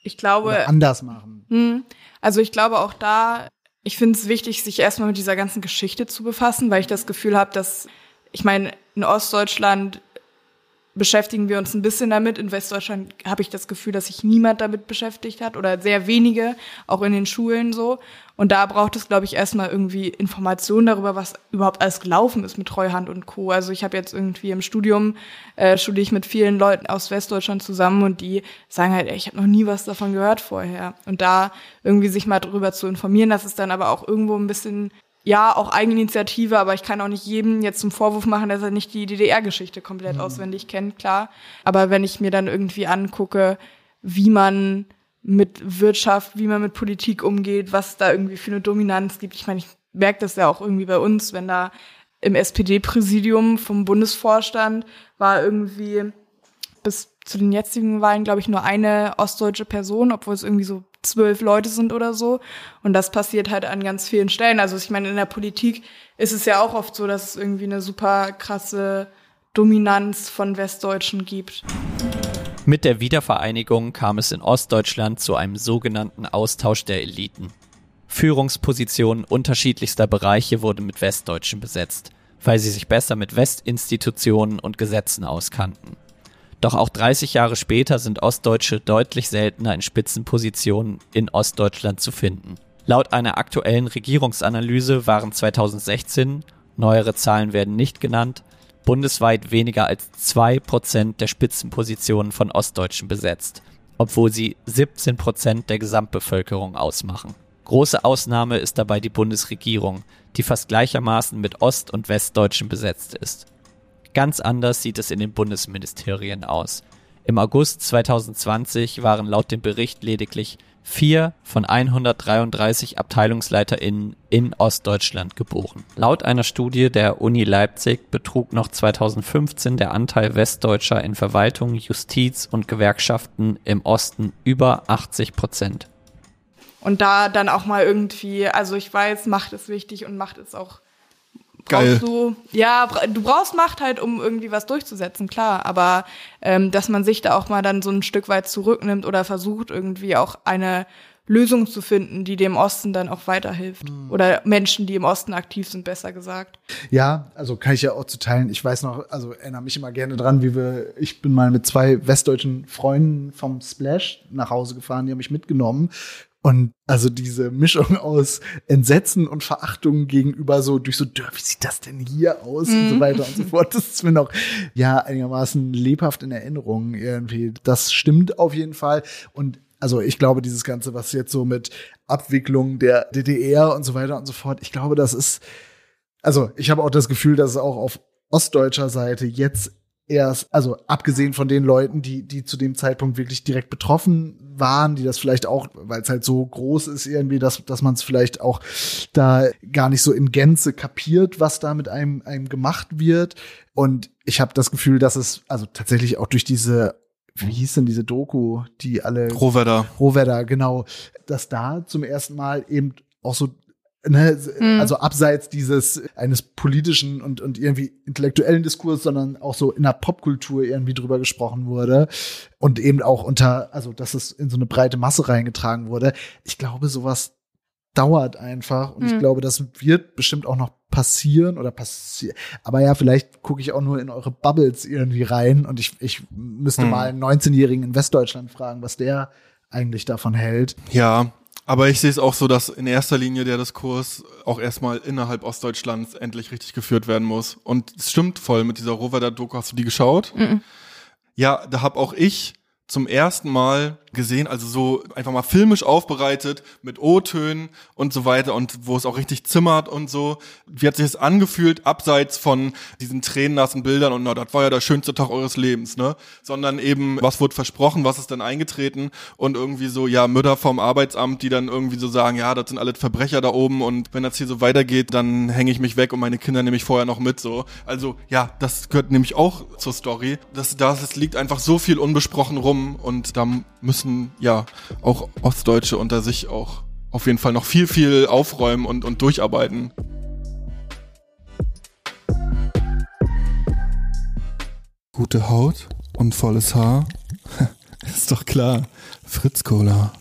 ich glaube, Oder anders machen? hm, also ich glaube auch da Ich finde es wichtig, sich erstmal mit dieser ganzen Geschichte zu befassen, weil ich das Gefühl habe, dass, ich meine, in Ostdeutschland beschäftigen wir uns ein bisschen damit. In Westdeutschland habe ich das Gefühl, dass sich niemand damit beschäftigt hat oder sehr wenige, auch in den Schulen so. Und da braucht es, glaube ich, erstmal irgendwie Informationen darüber, was überhaupt alles gelaufen ist mit Treuhand und Co. Also ich habe jetzt irgendwie im Studium, äh, studiere ich mit vielen Leuten aus Westdeutschland zusammen und die sagen halt, ey, ich habe noch nie was davon gehört vorher. Und da irgendwie sich mal darüber zu informieren, das ist dann aber auch irgendwo ein bisschen ja, auch Eigeninitiative, aber ich kann auch nicht jedem jetzt zum Vorwurf machen, dass er nicht die DDR-Geschichte komplett mhm. auswendig kennt, klar. Aber wenn ich mir dann irgendwie angucke, wie man mit Wirtschaft, wie man mit Politik umgeht, was da irgendwie für eine Dominanz gibt. Ich meine, ich merke das ja auch irgendwie bei uns, wenn da im SPD-Präsidium vom Bundesvorstand war irgendwie bis zu den jetzigen Wahlen, glaube ich, nur eine ostdeutsche Person, obwohl es irgendwie so zwölf Leute sind oder so. Und das passiert halt an ganz vielen Stellen. Also ich meine, in der Politik ist es ja auch oft so, dass es irgendwie eine super krasse Dominanz von Westdeutschen gibt. Mit der Wiedervereinigung kam es in Ostdeutschland zu einem sogenannten Austausch der Eliten. Führungspositionen unterschiedlichster Bereiche wurden mit Westdeutschen besetzt, weil sie sich besser mit Westinstitutionen und Gesetzen auskannten. Doch auch 30 Jahre später sind Ostdeutsche deutlich seltener in Spitzenpositionen in Ostdeutschland zu finden. Laut einer aktuellen Regierungsanalyse waren 2016, neuere Zahlen werden nicht genannt, bundesweit weniger als 2% der Spitzenpositionen von Ostdeutschen besetzt, obwohl sie 17% der Gesamtbevölkerung ausmachen. Große Ausnahme ist dabei die Bundesregierung, die fast gleichermaßen mit Ost- und Westdeutschen besetzt ist. Ganz anders sieht es in den Bundesministerien aus. Im August 2020 waren laut dem Bericht lediglich vier von 133 AbteilungsleiterInnen in Ostdeutschland geboren. Laut einer Studie der Uni Leipzig betrug noch 2015 der Anteil Westdeutscher in Verwaltung, Justiz und Gewerkschaften im Osten über 80 Prozent. Und da dann auch mal irgendwie, also ich weiß, Macht ist wichtig und Macht ist auch Geil. du, ja, du brauchst Macht halt, um irgendwie was durchzusetzen, klar. Aber ähm, dass man sich da auch mal dann so ein Stück weit zurücknimmt oder versucht, irgendwie auch eine Lösung zu finden, die dem Osten dann auch weiterhilft. Mhm. Oder Menschen, die im Osten aktiv sind, besser gesagt. Ja, also kann ich ja auch zu teilen. Ich weiß noch, also erinnere mich immer gerne dran, wie wir, ich bin mal mit zwei westdeutschen Freunden vom Splash nach Hause gefahren, die haben mich mitgenommen. Und also diese Mischung aus Entsetzen und Verachtung gegenüber so durch so, wie sieht das denn hier aus mhm. und so mhm. weiter und so fort, das ist mir noch ja einigermaßen lebhaft in Erinnerung irgendwie. Das stimmt auf jeden Fall. Und also ich glaube, dieses Ganze, was jetzt so mit Abwicklung der DDR und so weiter und so fort, ich glaube, das ist, also ich habe auch das Gefühl, dass es auch auf ostdeutscher Seite jetzt erst, also abgesehen von den Leuten, die, die zu dem Zeitpunkt wirklich direkt betroffen waren, die das vielleicht auch, weil es halt so groß ist irgendwie, dass, dass man es vielleicht auch da gar nicht so in Gänze kapiert, was da mit einem, einem gemacht wird. Und ich habe das Gefühl, dass es also tatsächlich auch durch diese wie hieß denn diese Doku, die alle Rohwedder. Rohwedder, genau, dass da zum ersten Mal eben auch so Ne, mhm. also abseits dieses eines politischen und und irgendwie intellektuellen Diskurs, sondern auch so in der Popkultur irgendwie drüber gesprochen wurde und eben auch unter, also dass es in so eine breite Masse reingetragen wurde. Ich glaube, sowas dauert einfach und mhm. ich glaube, das wird bestimmt auch noch passieren oder passieren. Aber ja, vielleicht gucke ich auch nur in eure Bubbles irgendwie rein und ich ich müsste mhm. mal einen 19-jährigen in Westdeutschland fragen, was der eigentlich davon hält. Ja, aber ich sehe es auch so, dass in erster Linie der Diskurs auch erstmal innerhalb Ostdeutschlands endlich richtig geführt werden muss. Und es stimmt voll mit dieser Roverda-Doku. Hast du die geschaut? Mhm. Ja, da hab auch ich zum ersten Mal gesehen, also so einfach mal filmisch aufbereitet mit O-Tönen und so weiter und wo es auch richtig zimmert und so. Wie hat sich das angefühlt, abseits von diesen tränennassen Bildern und na, das war ja der schönste Tag eures Lebens, ne? Sondern eben, was wurde versprochen, was ist dann eingetreten und irgendwie so, ja, Mütter vom Arbeitsamt, die dann irgendwie so sagen, ja, das sind alle Verbrecher da oben und wenn das hier so weitergeht, dann hänge ich mich weg und meine Kinder nehme ich vorher noch mit, so. Also, ja, das gehört nämlich auch zur Story. Das, das liegt einfach so viel unbesprochen rum und da müssen müssen ja auch Ostdeutsche unter sich auch auf jeden Fall noch viel, viel aufräumen und, und durcharbeiten. Gute Haut und volles Haar? Ist doch klar. Fritz Cola.